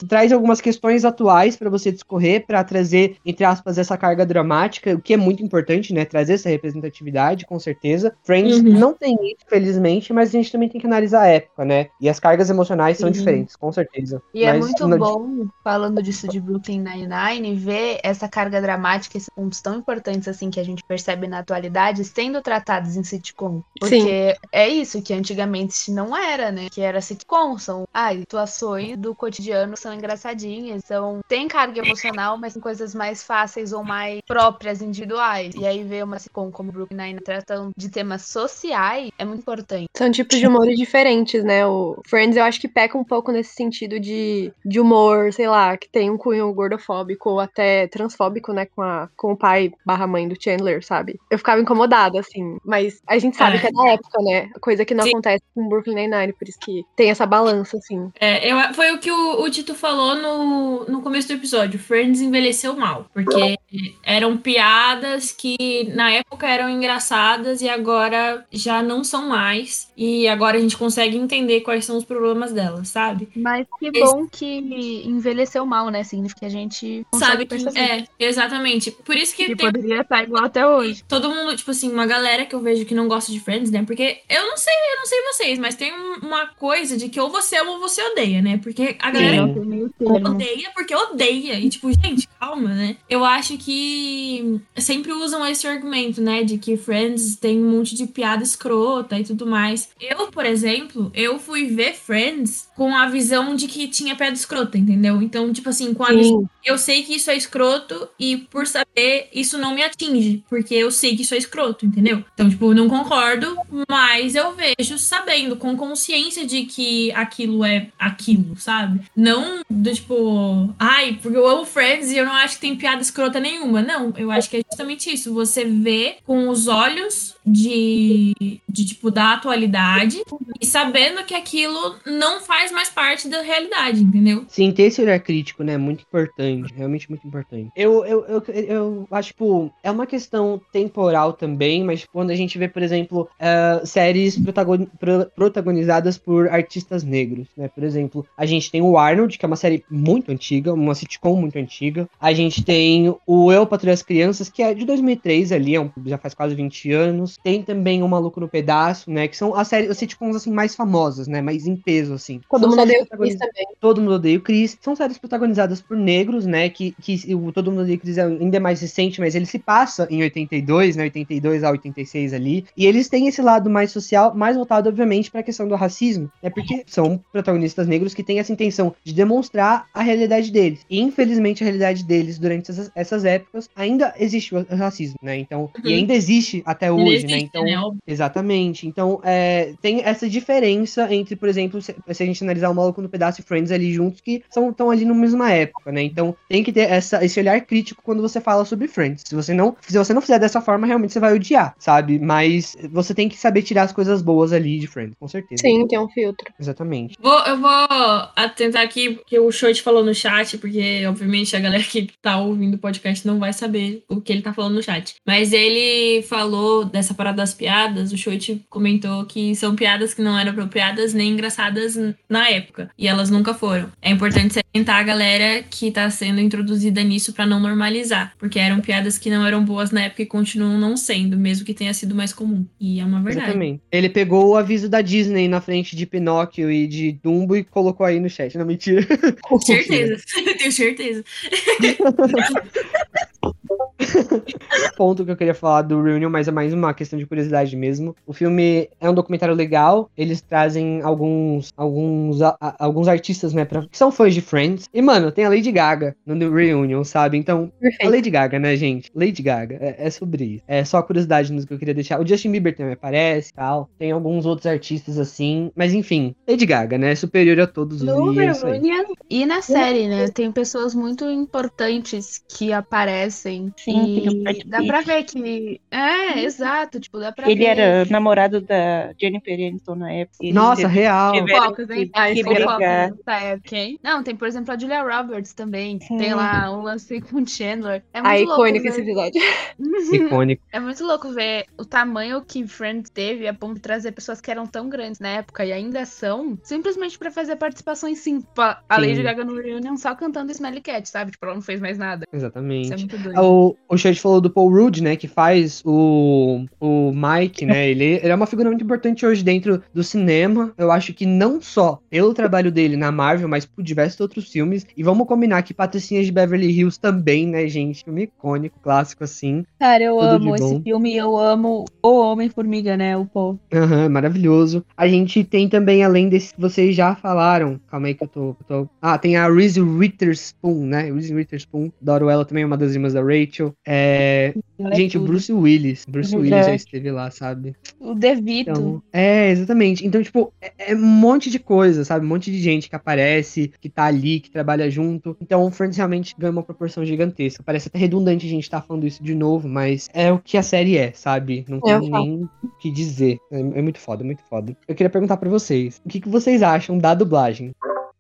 traz algumas questões atuais pra você discorrer, pra trazer, entre aspas, essa carga dramática, o que é muito importante, né? Trazer essa representatividade, com certeza. Friends Uhum. Não tem isso, felizmente, mas a gente também tem que analisar a época, né? E as cargas emocionais são Sim. diferentes, com certeza. E é Mas muito não- bom, falando disso de Brooklyn Nine-Nine, ver essa carga dramática, esses pontos tão importantes assim que a gente percebe na atualidade, sendo tratados em sitcom. Porque é isso que antigamente não era, né? Que era sitcom, são ah, situações do cotidiano são engraçadinhas, são tem carga emocional, mas são coisas mais fáceis ou mais próprias, individuais. E aí ver uma sitcom como Brooklyn Nine tratando de temas sociais é muito importante. São tipos de humores diferentes, né? O Friends eu acho que peca um pouco nesse sentido de, de humor, sei lá, que tem um cunho gordofóbico ou até transfóbico, né? Com, a, com o pai barra mãe do Chandler, sabe? Eu ficava incomodada, assim. Mas a gente sabe É. que é da época, né? Coisa que não Sim. acontece com Brooklyn Nine-Nine, por isso que tem essa balança, assim. É, eu- foi o que o, o Tito falou no, no começo do episódio. Friends envelheceu mal. Porque eram piadas que na época eram engraçadas e agora já não são mais. E agora a gente consegue entender quais são os problemas delas, sabe? Mas que bom que envelheceu mal, né? Significa que a gente Sabe que. É, exatamente. Por isso que que tem poderia estar igual até hoje. todo mundo, tipo assim, uma galera que eu vejo que não gosta de Friends, né? Porque eu não sei, eu não sei vocês, mas tem um- uma coisa de que ou você ama ou você odeia, né? Porque a galera Sim. Odeia porque odeia. E, tipo, gente, calma, né? Eu acho que sempre usam esse argumento, né? De que Friends tem um monte de piada escrota e tudo mais. Eu, por exemplo, eu fui ver Friends com a visão de que tinha piada escrota, entendeu? Então, tipo assim, com a visão. Eu sei que isso é escroto e, por saber, isso não me atinge. Porque eu sei que isso é escroto, entendeu? Então, tipo, não concordo, mas eu vejo sabendo, com consciência de que aquilo é aquilo, sabe? Não do tipo, ai, porque eu amo Friends e eu não acho que tem piada escrota nenhuma. Não, eu acho que é justamente isso. Você vê com os olhos de, de tipo, da atualidade e sabendo que aquilo não faz mais parte da realidade, entendeu? Sim, ter esse olhar crítico, né, é muito importante, realmente muito importante. Eu, eu, eu, eu acho, tipo, é uma questão temporal também, mas quando a gente vê, por exemplo, eh, séries protagon- pro- protagonizadas por artistas negros, né, por exemplo, a gente tem o Arnold, que é uma série muito antiga, uma sitcom muito antiga, a gente tem o Eu, Patrulha as Crianças, que é de 2003 ali, é um- já faz quase 20 anos, tem também o Maluco no Pedaço, né, que são as séries, as sitcoms, assim, mais famosas, né, mais em peso, assim. Todo São mundo odeia o Chris também. Todo Mundo Odeia o Chris. São séries protagonizadas por negros, né? Que, que o Todo Mundo Odeia o Chris é ainda mais recente, mas ele se passa em 82, né? 82 a 86 ali. E eles têm esse lado mais social, mais voltado, obviamente, pra questão do racismo. É porque são protagonistas negros que têm essa intenção de demonstrar a realidade deles. E, infelizmente, a realidade deles durante essas, essas épocas, ainda existiu o racismo, né? Então, e Uhum. ainda existe até hoje, existe, né? Então, né? Exatamente. Então, é, tem essa diferença entre, por exemplo, se, se a gente analisar o Maluco no Pedaço e Friends ali juntos, que são estão ali na mesma época, né? Então, tem que ter essa, esse olhar crítico quando você fala sobre Friends. Se você não, se você não fizer dessa forma, realmente você vai odiar, sabe? Mas você tem que saber tirar as coisas boas ali de Friends, com certeza. Sim, tem um filtro. Exatamente. Vou, eu vou atentar aqui que o Shoit falou no chat, porque obviamente a galera que tá ouvindo o podcast não vai saber o que ele tá falando no chat. Mas ele falou dessa parada das piadas, o Shoit comentou que são piadas que não eram apropriadas nem engraçadas na época. E elas nunca foram. É importante salientar a galera que tá sendo introduzida nisso pra não normalizar. Porque eram piadas que não eram boas na época e continuam não sendo, mesmo que tenha sido mais comum. E é uma verdade. Exatamente. Ele pegou o aviso da Disney na frente de Pinóquio e de Dumbo e colocou aí no chat. Não, mentira. Certeza. [LAUGHS] Tenho certeza. [LAUGHS] [LAUGHS] ponto que eu queria falar do Reunion, mas é mais uma questão de curiosidade mesmo. O filme é um documentário legal, eles trazem alguns alguns, a- a- alguns artistas, né, pra, que são fãs de Friends. E, mano, tem a Lady Gaga no Reunion, sabe? Então, a Perfeito. Lady Gaga, né, gente? Lady Gaga, é, é sobre isso. É só curiosidade mesmo que eu queria deixar. O Justin Bieber também aparece e tal. Tem alguns outros artistas assim. Mas enfim, Lady Gaga, né? Superior a todos. No é isso aí. Reunion. E na série, né? Tem pessoas muito importantes que aparecem. Sim, tem o e Brad dá Pitt. pra ver que. É, exato. Tipo, dá pra Ele ver. era namorado da Jennifer Aniston na época. Eles Nossa, real. Focas, hein? que, Ai, que é brigar. Focas da época, hein? Não, tem, por exemplo, a Julia Roberts também. que Sim. Tem lá um lance com o Chandler. É A muito louco icônica ver- esse episódio. [LAUGHS] Icônico. É muito louco ver o tamanho que Friends teve a ponto de trazer pessoas que eram tão grandes na época e ainda são, simplesmente pra fazer participações sim. Tipo, a Sim. Lady Gaga no Reunion só cantando Smelly Cat, sabe? Tipo, ela não fez mais nada. Isso é Exatamente. muito. O, o Chad falou do Paul Rudd, né? Que faz o, o Mike, né? Ele, ele é uma figura muito importante hoje dentro do cinema. Eu acho que não só pelo trabalho dele na Marvel, mas por diversos outros filmes. E vamos combinar que Patricinhas de Beverly Hills também, né, gente? Filme icônico, clássico, assim. Cara, eu Tudo amo esse filme e eu amo o Homem-Formiga, né? O Paul. Aham, maravilhoso. A gente tem também, além desses que vocês já falaram. Calma aí que eu tô. eu tô- Ah, tem a Reese Witherspoon, né? Reese Witherspoon. Adoro ela também, é uma das irmãs da Rachel. É. É gente, o. Bruce Willis. Bruce Willis Verdade. já esteve lá, sabe? O DeVito. Então, é, exatamente. Então, tipo, é, é um monte de coisa, sabe? Um monte de gente que aparece, que tá ali, que trabalha junto. Então, o Friends realmente ganha uma proporção gigantesca. Parece até redundante a gente tá falando isso de novo, mas é o que a série é, sabe? Não tem É, eu nem o que dizer. É, é muito foda, muito foda. Eu queria perguntar pra vocês, o que, que vocês acham da dublagem?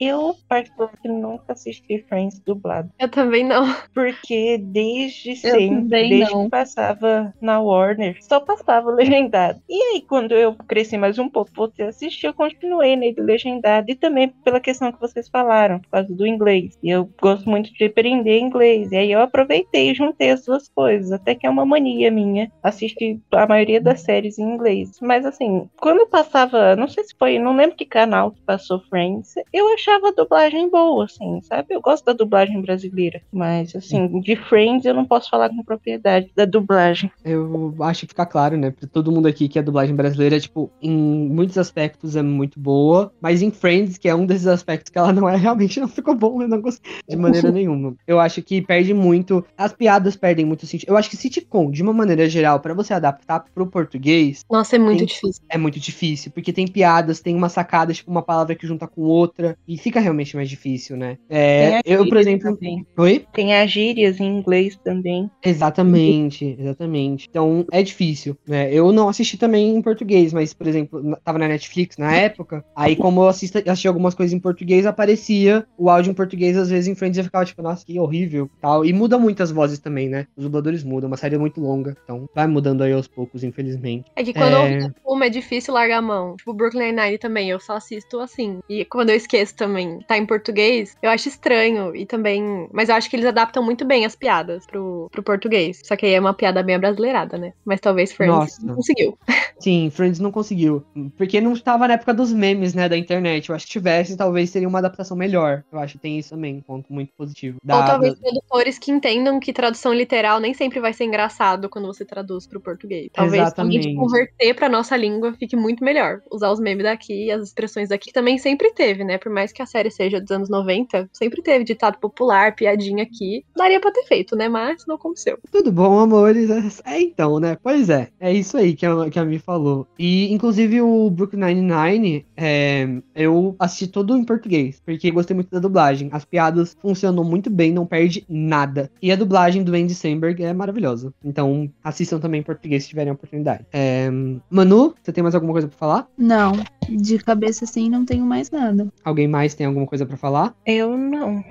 Eu, particularmente, nunca assisti Friends dublado. Eu também não. Porque desde sempre, desde não. que passava na Warner, só passava legendado. E aí, quando eu cresci mais um pouco, voltei a assistir, eu continuei nele legendado. E também pela questão que vocês falaram, por causa do inglês. E eu gosto muito de aprender inglês. E aí eu aproveitei e juntei as duas coisas. Até que é uma mania minha assistir a maioria das séries em inglês. Mas assim, quando eu passava, não sei se foi, não lembro que canal que passou Friends, eu achava a dublagem boa, assim, sabe? Eu gosto da dublagem brasileira. Mas assim, de Friends eu não posso falar com propriedade da dublagem. Eu acho que fica claro, né, pra todo mundo aqui que a dublagem brasileira, tipo, em muitos aspectos é muito boa, mas em Friends, que é um desses aspectos que ela não é, [LAUGHS] realmente não ficou bom, eu não gostei de maneira [LAUGHS] nenhuma. Eu acho que perde muito, as piadas perdem muito sentido. Eu acho que sitcom, de uma maneira geral, pra você adaptar pro português, Nossa, é muito Sim. difícil. é muito difícil, porque tem piadas, tem uma sacada, tipo, uma palavra que junta com outra, e fica realmente mais difícil, né? É, eu, por exemplo. também. Oi? Tem as gírias em inglês também. Exatamente, exatamente. Então é difícil, né? Eu não assisti também em português, mas, por exemplo, tava na Netflix na época. Aí, como eu assisto, assisti algumas coisas em português, aparecia o áudio em português, às vezes em Friends eu ficava tipo, nossa, que horrível tal. E muda muito as vozes também, né? Os dubladores mudam, uma série muito longa. Então vai mudando aí aos poucos, infelizmente. É que quando É. eu filme é difícil largar a mão. Tipo, Brooklyn Nine também, eu só assisto assim. E quando eu esqueço também, tá em português, eu acho estranho. E também. Mas eu acho que eles adaptam muito bem as piadas pro, pro português. Só que aí é uma piada bem brasileirada, né? Mas talvez Friends Nossa. não conseguiu. [LAUGHS] Sim, Friends não conseguiu. Porque não estava na época dos memes, né, da internet. Eu acho que tivesse, talvez seria uma adaptação melhor. Eu acho que tem isso também, um ponto muito positivo. Da- Ou talvez da- tradutores que entendam que tradução literal nem sempre vai ser engraçado quando você traduz pro português. Talvez se a gente Exatamente. converter pra nossa língua fique muito melhor. Usar os memes daqui, as expressões daqui, que também sempre teve, né? Por mais mais que a série seja dos anos 90, sempre teve ditado popular, piadinha aqui. Daria pra ter feito, né? Mas não aconteceu. Tudo bom, amores? É então, né? Pois é, é isso aí que a, que a Mi falou. E, inclusive, o Brooklyn Nine-Nine, é, eu assisti todo em português, porque gostei muito da dublagem. As piadas funcionam muito bem, não perde nada. E a dublagem do Andy Samberg é maravilhosa. Então, assistam também em português se tiverem a oportunidade. É, Manu, você tem mais alguma coisa pra falar? Não, de cabeça assim não tenho mais nada. Alguém mais tem alguma coisa pra falar? Eu não.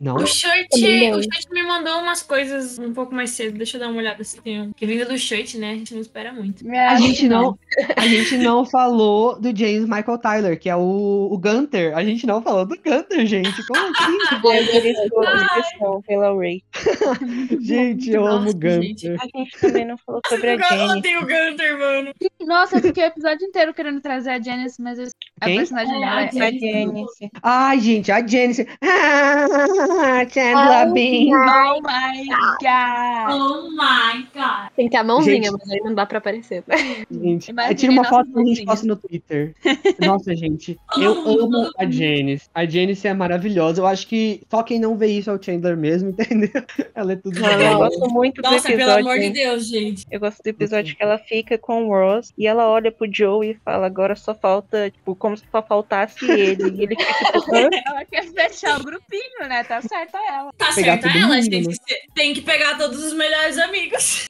Não? O Shirt, o Shirt me mandou umas coisas um pouco mais cedo. Deixa eu dar uma olhada se tem um. Que vindo do Shirt, né? A gente não espera muito. A gente não, a gente não falou do James Michael Tyler, que é o, o Gunter. A gente não falou do Gunter, gente. Como assim? [LAUGHS] Direção pela Ray. [LAUGHS] gente, eu amo o Gunter. gente. A gente também não falou sobre a Jenny. tem o Gunter, mano. Nossa, eu fiquei o episódio inteiro querendo trazer a Janice, mas eu- a personagem dela é. A A Janice. Ai, gente, a Janice. Ah, Chandler Bing. Oh my god! Oh my god. Tem que ter a mãozinha, Gente. mas aí não dá pra aparecer. Gente, Imaginei aí tira uma foto e a gente posta no Twitter. Nossa, gente, eu amo a Janice. A Janice é maravilhosa. Eu acho que só quem não vê isso é o Chandler mesmo, [LAUGHS] entendeu? Ela é tudo Eu gosto muito do Nossa, pelo episódio. amor de Deus, gente. Eu gosto do episódio que ela fica com o Ross e ela olha pro Joe e fala, agora só falta, tipo, como se só faltasse ele. E ele fica? [LAUGHS] Ela quer fechar o grupinho, né? Tá certa ela. Tá Pegar certa ela, gente. Tem que pegar todos os melhores amigos.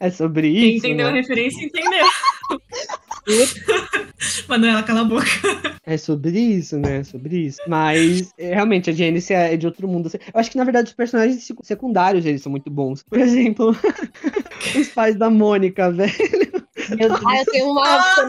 É sobre Quem isso. entendeu a né? referência, entendeu. [LAUGHS] Manuela, cala a boca. É sobre isso, né? É sobre isso. Mas é, realmente a Janice é de outro mundo. Eu acho que na verdade os personagens secu- secundários eles são muito bons. Por exemplo, [LAUGHS] os pais da Mônica, velho. Meu Deus. Ah, eu tenho uma Nossa.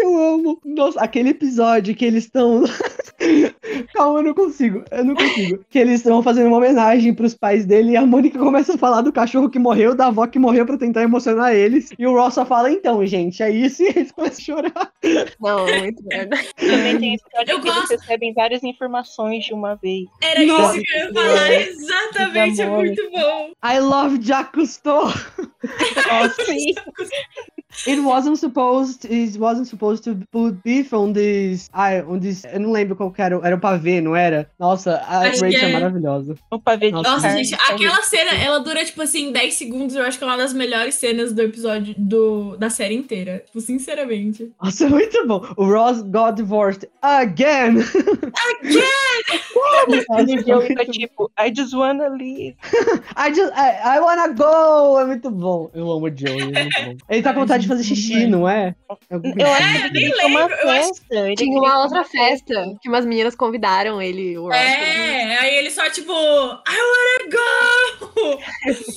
Eu amo. Nossa, aquele episódio que eles estão. [LAUGHS] Calma, eu não consigo. Eu não consigo. Que eles estão fazendo uma homenagem pros pais dele e a Mônica começa a falar do cachorro que morreu, da avó que morreu pra tentar emocionar eles. E o Ross só fala, então, gente, é isso. E eles começam a chorar. Não, muito merda. Também tem episódio Eu que eles gosto. recebem várias informações de uma vez. Era Nossa, isso que eu ia falar. Exatamente, é muito bom. I love Jacques Cousteau. [LAUGHS] ◆ It wasn't supposed it wasn't supposed to put beef on this, ah, on this, eu não lembro qual que era, era o pavê, não era? Nossa, a Acho Rachel é é. maravilhosa. O pavê de Nossa, Nossa, gente, aquela cena, ela dura, tipo assim, 10 segundos. Eu acho que é uma das melhores cenas do episódio do, da série inteira. Tipo, sinceramente. Nossa, [LAUGHS] muito bom. O Ross got divorced again. O Joe fica tipo, I just wanna leave. [LAUGHS] I just, I, I wanna go. É muito bom. Eu amo o Joey, é muito bom. Ele tá com vontade de fazer xixi, não é? Eu acho que ele uma festa. Ele Tinha uma outra festa que umas meninas convidaram ele, o. É, aí ele só, tipo, I wanna go!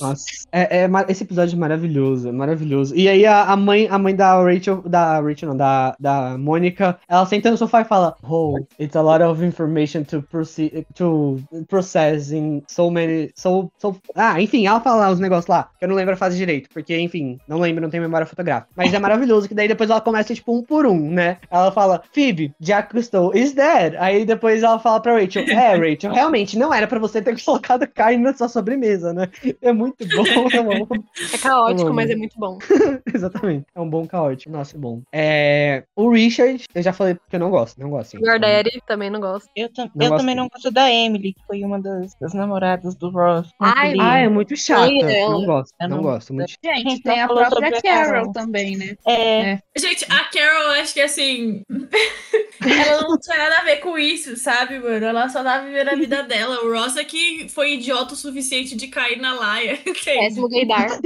[LAUGHS] Nossa, é, é esse episódio é maravilhoso, é maravilhoso. E aí a, a mãe, a mãe da Rachel, da Rachel não, da, da Mônica, ela senta no sofá e fala, oh, it's a lot of information to proceed, to process in so many, so, so... Ah, enfim, ela fala lá os negócios lá, que eu não lembro a fase direito, porque, enfim, não lembro, não tenho memória fotográfica. Mas é maravilhoso, que daí depois ela começa, tipo, um por um, né? Ela fala, Phoebe, Jack Cousteau is dead. Aí depois ela fala pra Rachel, é, [LAUGHS] Rachel, realmente, não era pra você ter colocado carne na sua sobremesa, né? É muito bom, eu amo. É caótico, Eu amo. mas é muito bom. [LAUGHS] Exatamente. É um bom caótico. Nossa, é bom. É... O Richard, eu já falei que eu não gosto. Não gosto. sim. Sugar Daddy também não gosto. Eu, tam- Não eu gosto também dele. não gosto da Emily, que foi uma das, das namoradas do Ross. Ai, Ah, é muito chata. Oi, ela. Não gosto. Eu Não não- gosto. Muito... Gente, gente tem a própria Carol Carol. Também, né? É, Gente, a Carol, acho que assim. [LAUGHS] ela não tinha nada a ver com isso, sabe, mano? Ela só tava vivendo a vida dela. O Ross é que foi idiota o suficiente de cair na laia. [LAUGHS] Péssimo gaydar.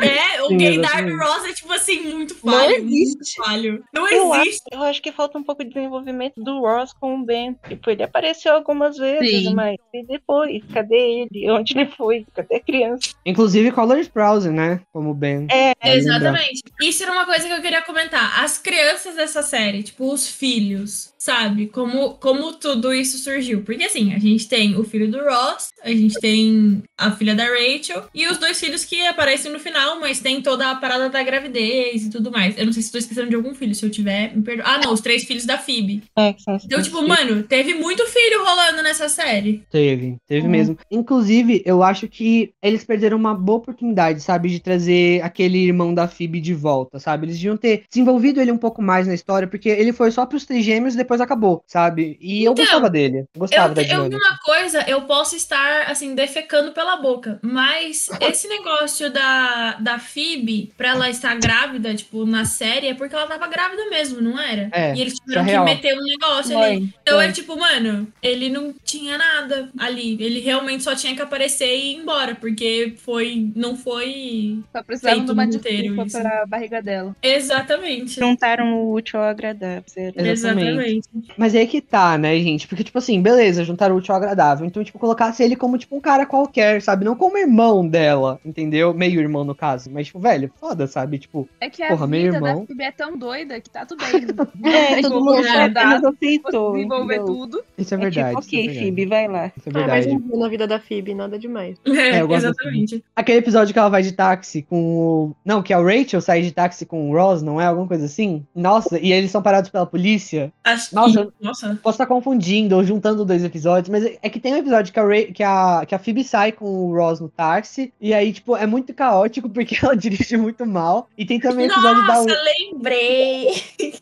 É, o Sim, gaydar do exatamente. Ross é tipo assim, muito Não falho. Muito existe. falho. Não eu acho, existe. eu acho que falta um pouco de desenvolvimento do Ross com o Ben. Tipo, ele apareceu algumas vezes, Sim. mas e depois? Cadê ele? [LAUGHS] Onde ele foi? Cadê a criança? Inclusive Color Sprouse, né? Como Ben. É, lembrar. Exatamente. Isso era uma coisa que eu queria comentar. As crianças dessa série, tipo, os filhos, sabe? Como, como tudo isso surgiu. Porque assim, a gente tem o filho do Ross, a gente tem a filha da Rachel e os dois filhos que aparecem no final, mas tem toda a parada da gravidez e tudo mais. Eu não sei se tô esquecendo de algum filho, se eu tiver, me perdoa. Ah, não, os três filhos da Phoebe. é que são os Então, dois tipo, filhos. mano, teve muito filho rolando nessa série. Teve, teve Uhum. mesmo. Inclusive, eu acho que eles perderam uma boa oportunidade, sabe? De trazer aquele irmão da Phoebe de volta, sabe? Eles deviam ter desenvolvido ele um pouco mais na história, porque ele foi só pros trigêmeos, depois depois acabou, sabe? E eu Então, gostava dele. Eu gostava Eu, da te- eu dinâmica. uma coisa, eu posso estar, assim, defecando pela boca, mas [LAUGHS] esse negócio da, da Phoebe, pra ela estar grávida, tipo, na série, é porque ela tava grávida mesmo, não era? É, e eles isso tiveram é que real. meter um negócio Foi, ali. Então foi. é tipo, mano, ele não tinha nada ali. Ele realmente só tinha que aparecer e ir embora, porque foi. Não foi. Só precisava de uma desculpa isso. pra barriga dela. Exatamente. Juntaram o útil ao agradável. zero. Exatamente. Exatamente. Mas aí que tá, né, gente? Porque, tipo assim, beleza, juntaram o útil ao agradável. Então, tipo, colocasse ele como, tipo, um cara qualquer, sabe? Não como irmão dela, entendeu? Meio irmão, no caso. Mas, tipo, velho, foda, sabe? Tipo, É que a Porra, meu vida irmão. da Phoebe é tão doida que tá tudo bem. [LAUGHS] É, todo mundo apenas aceitou. desenvolver entendeu? tudo. isso é É verdade. tipo, isso é ok, verdade. Phoebe, vai lá. Isso é Ah, verdade. um dia na vida da Phoebe, nada demais. [LAUGHS] É, eu gosto exatamente. Aquele episódio que ela vai de táxi com o. Não, que a Rachel sai de táxi com o Ross, não é? Alguma coisa assim? Nossa, e eles são parados pela polícia. Acho Nossa, que. Nossa. Posso estar confundindo ou juntando dois episódios, mas é que tem um episódio que a, Ra- que, a, que a Phoebe sai com o Ross no táxi, e aí, tipo, é muito caótico [LAUGHS] porque ela dirige muito mal. E tem também o episódio Nossa, da. lembrei!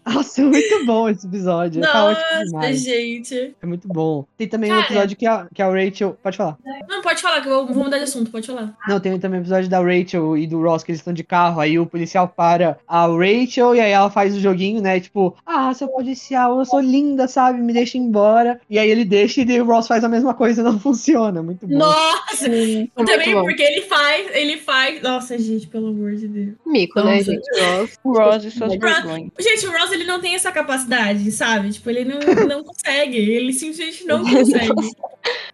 Nossa, é muito bom esse episódio. É caótico Nossa, demais. gente. É muito bom. Tem também um Cara. episódio que a, que a Rachel. Pode falar. Não, pode falar, que eu vou mudar de assunto, pode falar. Não, tem também o episódio da Rachel e do Ross que eles estão de carro. Aí o policial para a Rachel e aí ela faz o joguinho, né? Tipo, ah, seu policial, eu sou linda, sabe? Me deixa embora. E aí ele deixa e o Ross faz a mesma coisa e não [LAUGHS] funciona. Muito bom. Nossa! Muito Também bom. porque ele faz, ele faz. Nossa, gente, pelo amor de Deus. Mico, né, Nossa. gente? Ross. O Ross e suas vergonhas. Gente, o Ross ele não tem essa capacidade, sabe? Tipo, ele não, [LAUGHS] não consegue. Ele simplesmente não consegue.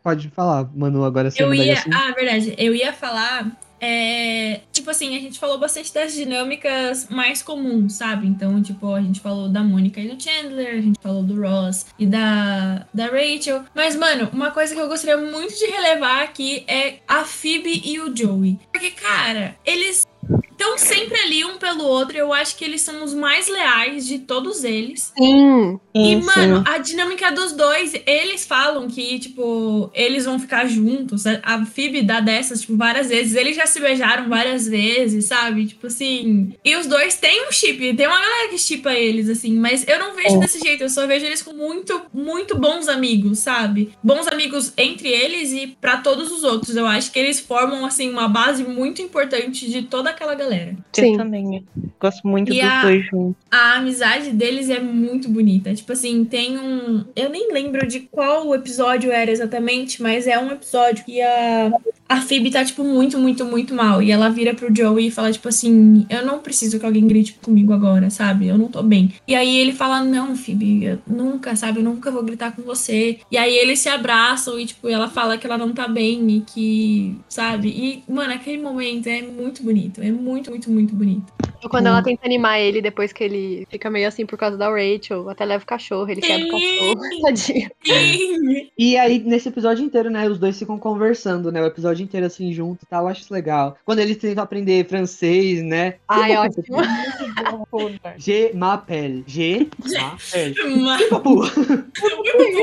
Pode falar, Manu, agora sim. Eu ia. assunto. Ah, verdade. Eu ia falar. É, tipo assim, a gente falou bastante das dinâmicas mais comuns, sabe? Então, tipo, a gente falou da Mônica e do Chandler, a gente falou do Ross e da, da Rachel. Mas, mano, uma coisa que eu gostaria muito de relevar aqui é a Phoebe e o Joey. Porque, cara, eles estão sempre ali um pelo outro. Eu acho que eles são os mais leais de todos eles. Sim. E, Sim, mano, a dinâmica dos dois, eles falam que, tipo, eles vão ficar juntos. A Phoebe dá dessas, tipo, várias vezes. Eles já se beijaram várias vezes, sabe? Tipo assim. E os dois têm um chip. Tem uma galera que chipa eles, assim. Mas eu não vejo desse jeito. Eu só vejo eles como muito, muito bons amigos, sabe? Bons amigos entre eles e pra todos os outros. Eu acho que eles formam, assim, uma base muito importante de toda aquela galera. Sim. Eu também. Gosto muito E dos a- dois juntos. A amizade deles é muito bonita. Tipo assim, tem um. Eu nem lembro de qual episódio era exatamente, mas é um episódio que a. A Phoebe tá, tipo, muito, muito, muito mal. E ela vira pro Joey e fala, tipo assim, eu não preciso que alguém grite comigo agora, sabe? Eu não tô bem. E aí ele fala, não, Phoebe, eu nunca, sabe? Eu nunca vou gritar com você. E aí eles se abraçam e, tipo, ela fala que ela não tá bem e que, sabe? E, mano, aquele momento é muito bonito. É muito, muito, muito bonito. Ou Quando ela tenta animar ele depois que ele fica meio assim por causa da Rachel, até leva o cachorro, ele quebra o cachorro. [LAUGHS] Tadinho. E aí, nesse episódio inteiro, né, os dois ficam conversando, né, o episódio inteiro assim junto e tal, eu acho isso legal. Quando eles tentam aprender francês, né, Ai, ótimo. G m'appelle, G m'appelle. [LAUGHS]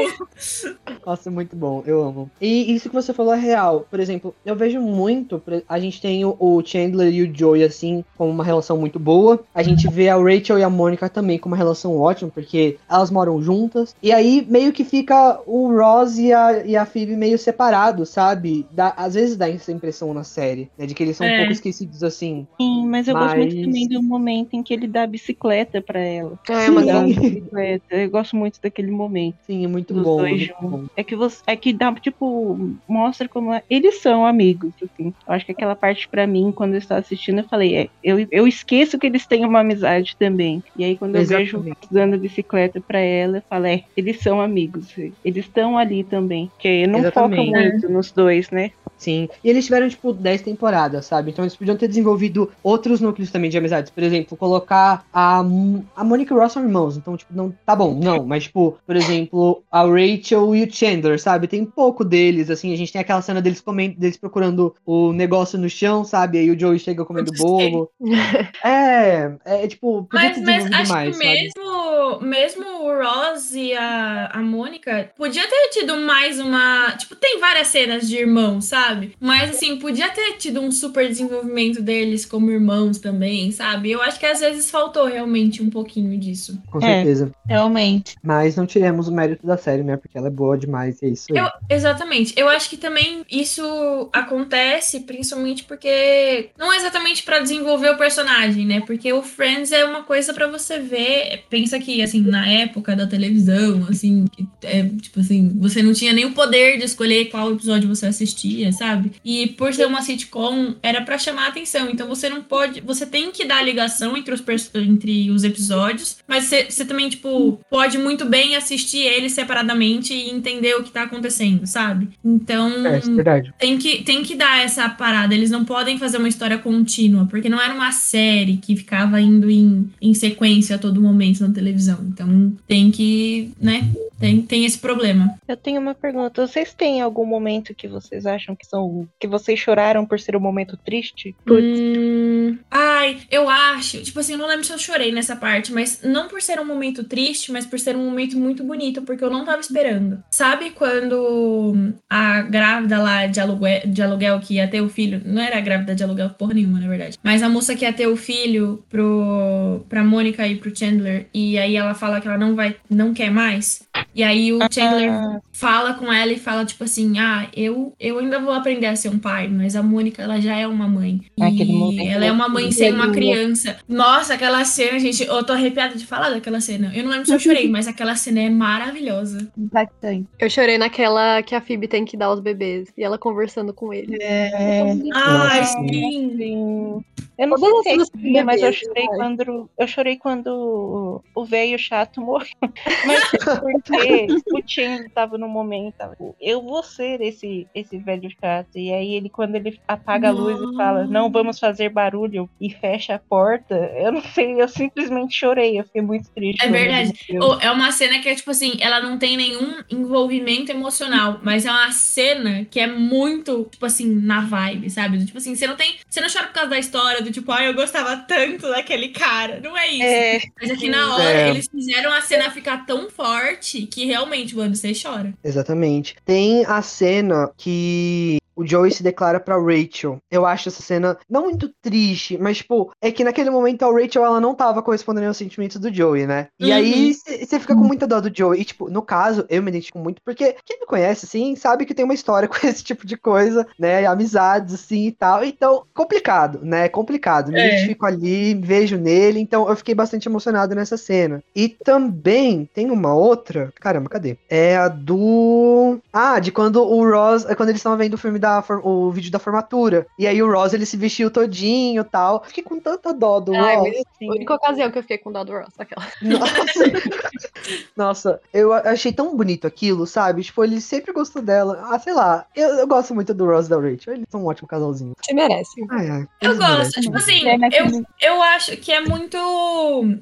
[LAUGHS] Nossa, muito bom, eu amo. E isso que você falou é real. Por exemplo, eu vejo muito. A gente tem o- Chandler e o Joey, assim, com uma relação muito boa. A gente vê a Rachel e a Mônica também com uma relação ótima, porque elas moram juntas. E aí meio que fica o Ross e a, e a Phoebe meio separados, sabe? Dá, às vezes dá essa impressão na série, né? De que eles são um É. pouco esquecidos assim. Sim, mas eu gosto muito Mas- também do momento em que ele dá a bicicleta pra ela. Ah, é uma [LAUGHS] bicicleta. Eu gosto muito daquele momento. Sim, é muito Dos bom. dois muito bom. É que você, é que dá, tipo, mostra como é- eles são amigos, assim. Eu acho que aquela parte pra mim, quando eu estava assistindo, eu falei, é, eu, eu esqueço que eles têm uma amizade também. E aí quando eu vejo dando bicicleta pra ela, eu falo, é, eles são amigos. Eles estão ali também. Porque não foca Exatamente. muito nos dois, né? Sim. E eles tiveram, tipo, 10 temporadas, sabe? Então eles podiam ter desenvolvido outros núcleos também de amizades. Por exemplo, colocar a, a Monica e o Ross são irmãos. Então, tipo, não. Tá bom, não. Mas, tipo, por exemplo, a Rachel e o Chandler, sabe? Tem pouco deles, assim. A gente tem aquela cena deles comendo, deles procurando o negócio no chão, sabe? Aí o Joey chega comendo bolo. [LAUGHS] É, é tipo, podia Mas, ter mas acho mais, que sabe? mesmo, mesmo o Ross e a, a Mônica podia ter tido mais uma. Tipo, tem várias cenas de irmãos, sabe? Mas assim, podia ter tido um super desenvolvimento deles como irmãos também, sabe? Eu acho que às vezes faltou realmente um pouquinho disso. Com É. certeza. Realmente. Mas não tiremos o mérito da série, né? Porque ela é boa demais, é isso. Eu- exatamente. Eu acho que também isso acontece principalmente porque não é exatamente pra desenvolver o personagem, né? Porque o Friends é uma coisa pra você ver. Pensa que assim na época da televisão, assim, é, tipo assim, você não tinha nem o poder de escolher qual episódio você assistia, sabe? E por ser uma sitcom era pra chamar a atenção. Então você não pode, você tem que dar ligação entre os entre os episódios, mas você, você também tipo pode muito bem assistir eles separadamente e entender o que tá acontecendo, sabe? Então, É, é tem que, tem que dar essa parada. Eles não podem fazer uma história contínua, porque não era uma série que ficava indo em, em sequência a todo momento na televisão. Então tem que, né? Tem, tem esse problema. Eu tenho uma pergunta. Vocês têm algum momento que vocês acham que são. que vocês choraram por ser um momento triste? Hum, ai, eu acho. Tipo assim, eu não lembro se eu chorei nessa parte, mas não por ser um momento triste, mas por ser um momento muito bonito, porque eu não tava esperando. Sabe quando a grávida lá de aluguel, de aluguel que ia ter o filho. Não era grávida de aluguel porra nenhuma, na verdade. Mas a moça que ia ter o filho pro, pra Mônica e pro Chandler. E aí ela fala que ela não vai, não quer mais. E aí o Chandler Ah, fala com ela e fala, tipo assim, ah, eu, eu ainda vou aprender a ser um pai, mas a Mônica, ela já é uma mãe. Aquele E momento ela é uma mãe sem uma criança. Nossa, aquela cena, gente, eu tô arrepiada de falar daquela cena. Eu não lembro se eu chorei, [LAUGHS] mas aquela cena é maravilhosa. Impactante. Eu chorei naquela que a Phoebe tem que dar aos bebês. E ela conversando com ele. É. Ai, Nossa, sim. Sim. Eu não Todas sei se é, mas eu chorei vai. quando eu chorei quando o velho chato morreu. [LAUGHS] Mas porque o Chandler tava no momento, tava, eu vou ser esse esse velho chato. E aí ele quando ele apaga a luz e fala, não vamos fazer barulho e fecha a porta, eu não sei, eu simplesmente chorei, eu fiquei muito triste. É verdade. Ou é uma cena que é tipo assim, ela não tem nenhum envolvimento emocional, mas é uma cena que é muito, tipo assim, na vibe, sabe? Tipo assim, você não tem. Você não chora por causa da história, do tipo, ai, eu gostava tanto daquele cara. Não é isso. É, Mas aqui na hora, É. eles fizeram a cena ficar tão forte que realmente, mano, você chora. Exatamente. Tem a cena que o Joey se declara pra Rachel. Eu acho essa cena não muito triste, mas, tipo, é que naquele momento a Rachel ela não tava correspondendo aos sentimentos do Joey, né? E Uhum. aí você fica com muita dó do Joey. E, tipo, no caso, eu me identifico muito, porque quem me conhece, assim, sabe que tem uma história [LAUGHS] com esse tipo de coisa, né? Amizades, assim e tal. Então, complicado, né? Complicado. Me É. identifico ali, me vejo nele, então eu fiquei bastante emocionado nessa cena. E também tem uma outra. Caramba, cadê? É a do. Ah, de quando o Ross. É quando eles estavam vendo o filme da. For- O vídeo da formatura. E aí o Ross ele se vestiu todinho e tal. Fiquei com tanta dó do Ai, Ross. mas a única ocasião que eu fiquei com dó do Ross, aquela. Nossa. [LAUGHS] Nossa, eu achei tão bonito aquilo, sabe? Tipo, ele sempre gostou dela. Ah, sei lá. Eu, eu gosto muito do Ross e da Rachel. Eles são um ótimo casalzinho. Se merece. Ai, ai. Eu gosto. merecem. Tipo assim, É, eu, eu acho que é muito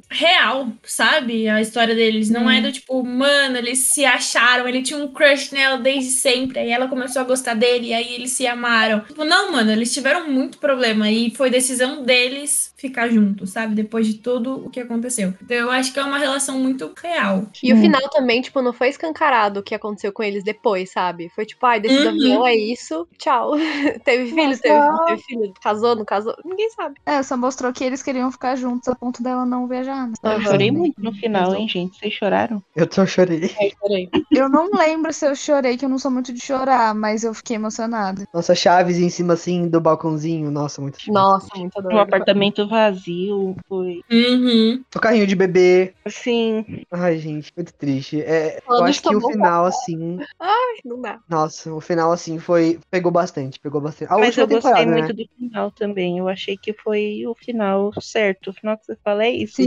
real, sabe? A história deles. Não é do tipo, mano, eles se acharam, ele tinha um crush nela desde sempre. Aí ela começou a gostar dele, e aí eles se amaram. Tipo, não, mano, eles tiveram muito problema. E foi decisão deles ficar juntos, sabe? Depois de tudo o que aconteceu. Então eu acho que é uma relação muito real. E Hum. o final também, tipo, não foi escancarado o que aconteceu com eles depois, sabe? Foi tipo, ai, desse Uhum. é isso, tchau. [LAUGHS] teve filho, teve, não teve filho, casou, não casou, ninguém sabe. É, só mostrou que eles queriam ficar juntos a ponto dela não viajar. né? eu Aham. chorei muito no final, hein, gente? Vocês choraram? Eu só chorei. Ai, peraí. Eu não lembro se eu chorei, que eu não sou muito de chorar, mas eu fiquei emocionada. Nossa, Chaves em cima, assim, do balcãozinho. Nossa, muito chique. Nossa, muita dor. Um apartamento vazio, foi. Uhum. O carrinho de bebê. Assim, Ai, gente, muito triste. É, eu acho que o final, assim. Ai, não dá. Nossa, o final, assim, foi. Pegou bastante, pegou bastante. A mas última eu gostei temporada, muito né? do final também. Eu achei que foi o final certo. O final que você fala é isso.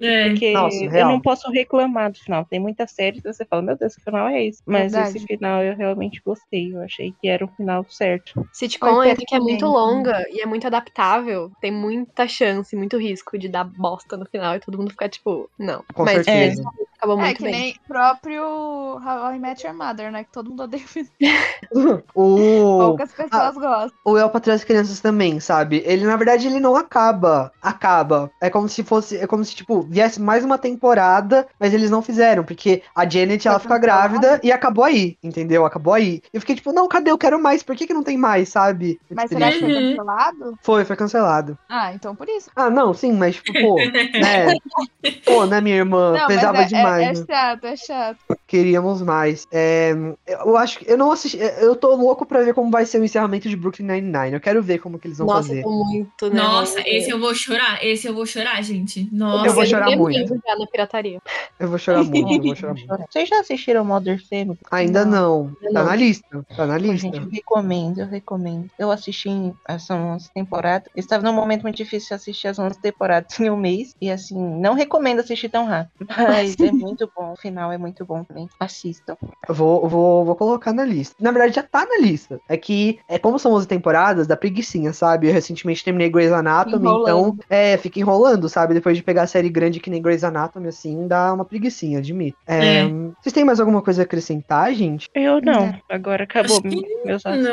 É. Porque Nossa, eu real. não posso reclamar do final. Tem muitas séries que você fala, meu Deus, o final é esse. Mas Verdade. esse final eu realmente gostei. Eu achei que era o final certo. Sitcom é que é muito longa e é muito adaptável. Tem muita chance, muito risco de dar bosta no final e todo mundo ficar tipo, não. Com Mas certeza. ficar Acabou É muito que bem. nem próprio How I Met Your Mother, né? Que todo mundo odeia. [LAUGHS] O, Poucas pessoas gostam. o El Patrão das Crianças também, sabe? Ele, na verdade, ele não acaba. Acaba. É como se fosse. É como se, tipo, viesse mais uma temporada, mas eles não fizeram, porque a Janet, ela fica grávida e acabou aí, entendeu? Acabou aí. Eu fiquei tipo, não, cadê? Eu quero mais. Por que, que não tem mais, sabe? Muito Mas será que foi Uhum. cancelado? Foi, foi cancelado. Ah, então por isso. Ah, não, sim, mas, tipo, pô, né? [LAUGHS] Pô, né, minha irmã? Não, pesava mas é, demais. é, é né? chato, é chato. Queríamos mais. É, eu acho que. Eu não assisti. Eu tô louco pra ver como vai ser o encerramento de Brooklyn Nine-Nine. Eu quero ver como que eles vão Nossa, fazer. tô muito, né? Nossa, esse eu vou chorar. Esse eu vou chorar, gente. Nossa. Eu vou chorar tem muito. já na pirataria. Eu vou chorar muito, eu vou chorar [LAUGHS] muito. Vocês já assistiram Mother Family? Ainda não. Tá Não. na lista. Tá na lista. Gente, eu recomendo, eu recomendo. Eu assisti as 11 temporadas. Eu estava num momento muito difícil de assistir as 11 temporadas [LAUGHS] em um mês. E assim, não recomendo assistir tão rápido. [LAUGHS] Mas é muito bom. O final é muito bom também. Assistam. Vou, vou, vou colocar na lista. Na verdade, já tá na lista. É que, é como são 11 temporadas, dá preguicinha, sabe? Eu recentemente terminei Grey's Anatomy, Enrolando. então, é, fica enrolando, sabe? Depois de pegar a série grande que nem Grey's Anatomy, assim, dá uma preguicinha, admito. É, É. Vocês têm mais alguma coisa a acrescentar, gente? Eu não. Agora acabou Acho que meus assuntos.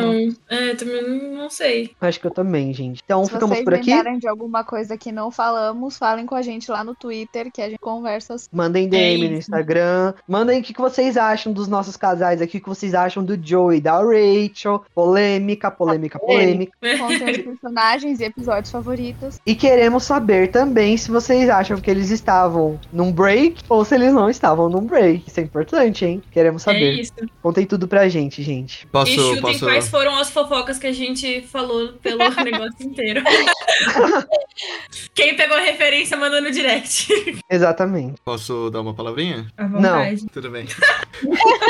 Não, é, também não, sei. Acho que eu também, gente. Então, Se ficamos vocês por aqui. lembrarem de alguma coisa que não falamos, falem com a gente lá no Twitter, que a gente conversa. Mandem DM no isso. Instagram. Mandem o que que vocês acham dos nossos casais aqui, o que vocês acham do Joey e da Rachel. Polêmica, polêmica, polêmica. [LAUGHS] Contem os personagens e episódios favoritos. E queremos saber também se vocês acham que eles estavam num break ou se eles não estavam num break. Isso é importante, hein? Queremos É saber. isso. Contem tudo pra gente, gente. Posso, e chutem posso, quais foram as fofocas que a gente falou pelo [LAUGHS] negócio inteiro. Quem pegou a referência manda no direct. Exatamente. posso dar uma palavrinha? À vontade. Tudo bem. [LAUGHS]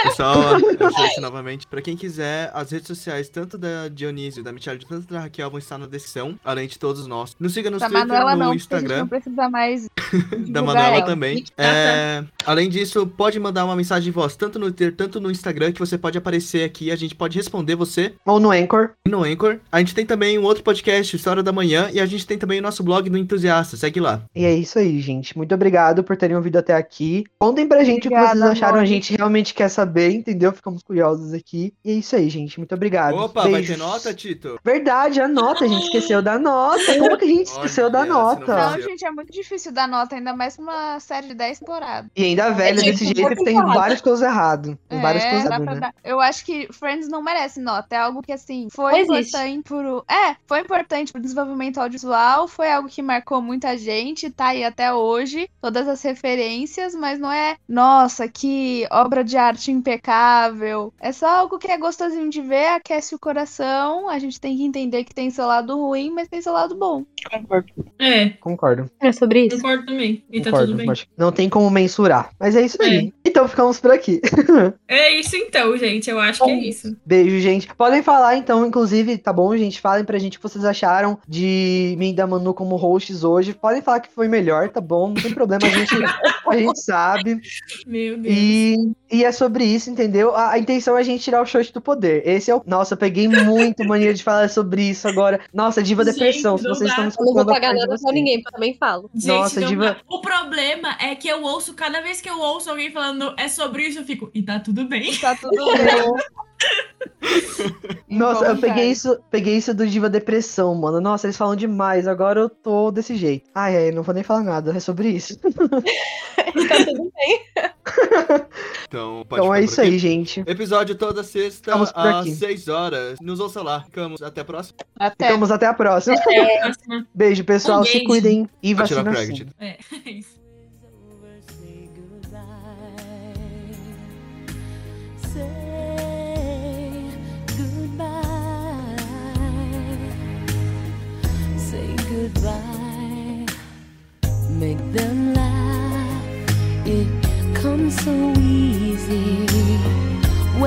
Pessoal, eu sou esse novamente. Pra quem quiser, as redes sociais, tanto da Dionísio, da Michelle, tanto da Raquel, vão estar na descrição, além de todos nós. Nos siga no Da Twitter, Manuela no não, porque a gente Instagram. não precisa mais. [LAUGHS] Da Manuela ela. também. [LAUGHS] É, além disso, pode mandar uma mensagem de voz, tanto no Twitter, tanto no Instagram, que você pode aparecer aqui, a gente pode responder você Ou no Anchor. e no Anchor. A gente tem também um outro podcast, História da Manhã, e a gente tem também o nosso blog no Entusiasta, segue lá. E é isso aí, gente. Muito obrigado por terem ouvido até aqui. Contem pra gente o que Obrigada, vocês acharam. A gente realmente quer saber, entendeu? Ficamos curiosos aqui. E é isso aí, gente. Muito obrigado. Opa, vai Beijos. ter nota, Tito? Verdade, a nota. A gente esqueceu da nota. Como que a gente esqueceu da Olha, se nota? não Não, gente, é muito difícil dar nota, ainda mais pra uma série de 10 temporadas. E ainda velha É desse jeito que tem várias coisas erradas. Tem várias É, coisas dá erradas, né? Eu acho que Friends não merece nota. É algo que, assim, foi existe. importante pro. É, foi importante pro desenvolvimento audiovisual, foi algo que marcou muita gente, tá aí até hoje. Todas as referências, mas não é, nossa, que obra de arte impecável. É só algo que é gostosinho de ver, aquece o coração. A gente tem que entender que tem seu lado ruim, mas tem seu lado bom. Concordo. É, Concordo. É sobre isso. concordo também. E tá concordo. tudo bem. Não tem como mensurar. Mas é isso aí. Então ficamos por aqui. [LAUGHS] É isso então, gente. Eu acho que é isso. Beijo, gente. Podem falar, então, inclusive, tá bom, gente? Falem pra gente o que vocês acharam de mim e da Manu como hosts hoje. Podem falar que foi melhor, tá bom? Não tem problema, a gente, [LAUGHS] a gente sabe. Meu Deus. E, e é sobre isso, entendeu? A, a intenção é a gente tirar o Xoxi do poder. Esse é o. Nossa, eu peguei muito mania de falar sobre isso agora. Nossa, Diva Gente, Depressão, se vocês dá. estão Eu não vou escutando. a pagar nada pra ninguém, porque eu também falo. Gente, Nossa, não diva- dá. O problema é que eu ouço, cada vez que eu ouço alguém falando é sobre isso, eu fico, e tá tudo bem. Tá tudo bem. [LAUGHS] [LAUGHS] Nossa, eu peguei isso, peguei isso do Diva Depressão, mano. Nossa, eles falam demais. Agora eu tô desse jeito. Ai, ai, não vou nem falar nada. É sobre isso. tá tudo bem. Então, pode então é isso aí, gente. Episódio toda sexta às aqui. 6 horas. Nos ouça lá. Ficamos. Até a próxima. Até. Ficamos até a próxima. Próxima. Beijo, pessoal. Um Se beijo. cuidem e vacina Craig, sim. Tito. É, [LAUGHS] é isso. Make them laugh. It comes so easy.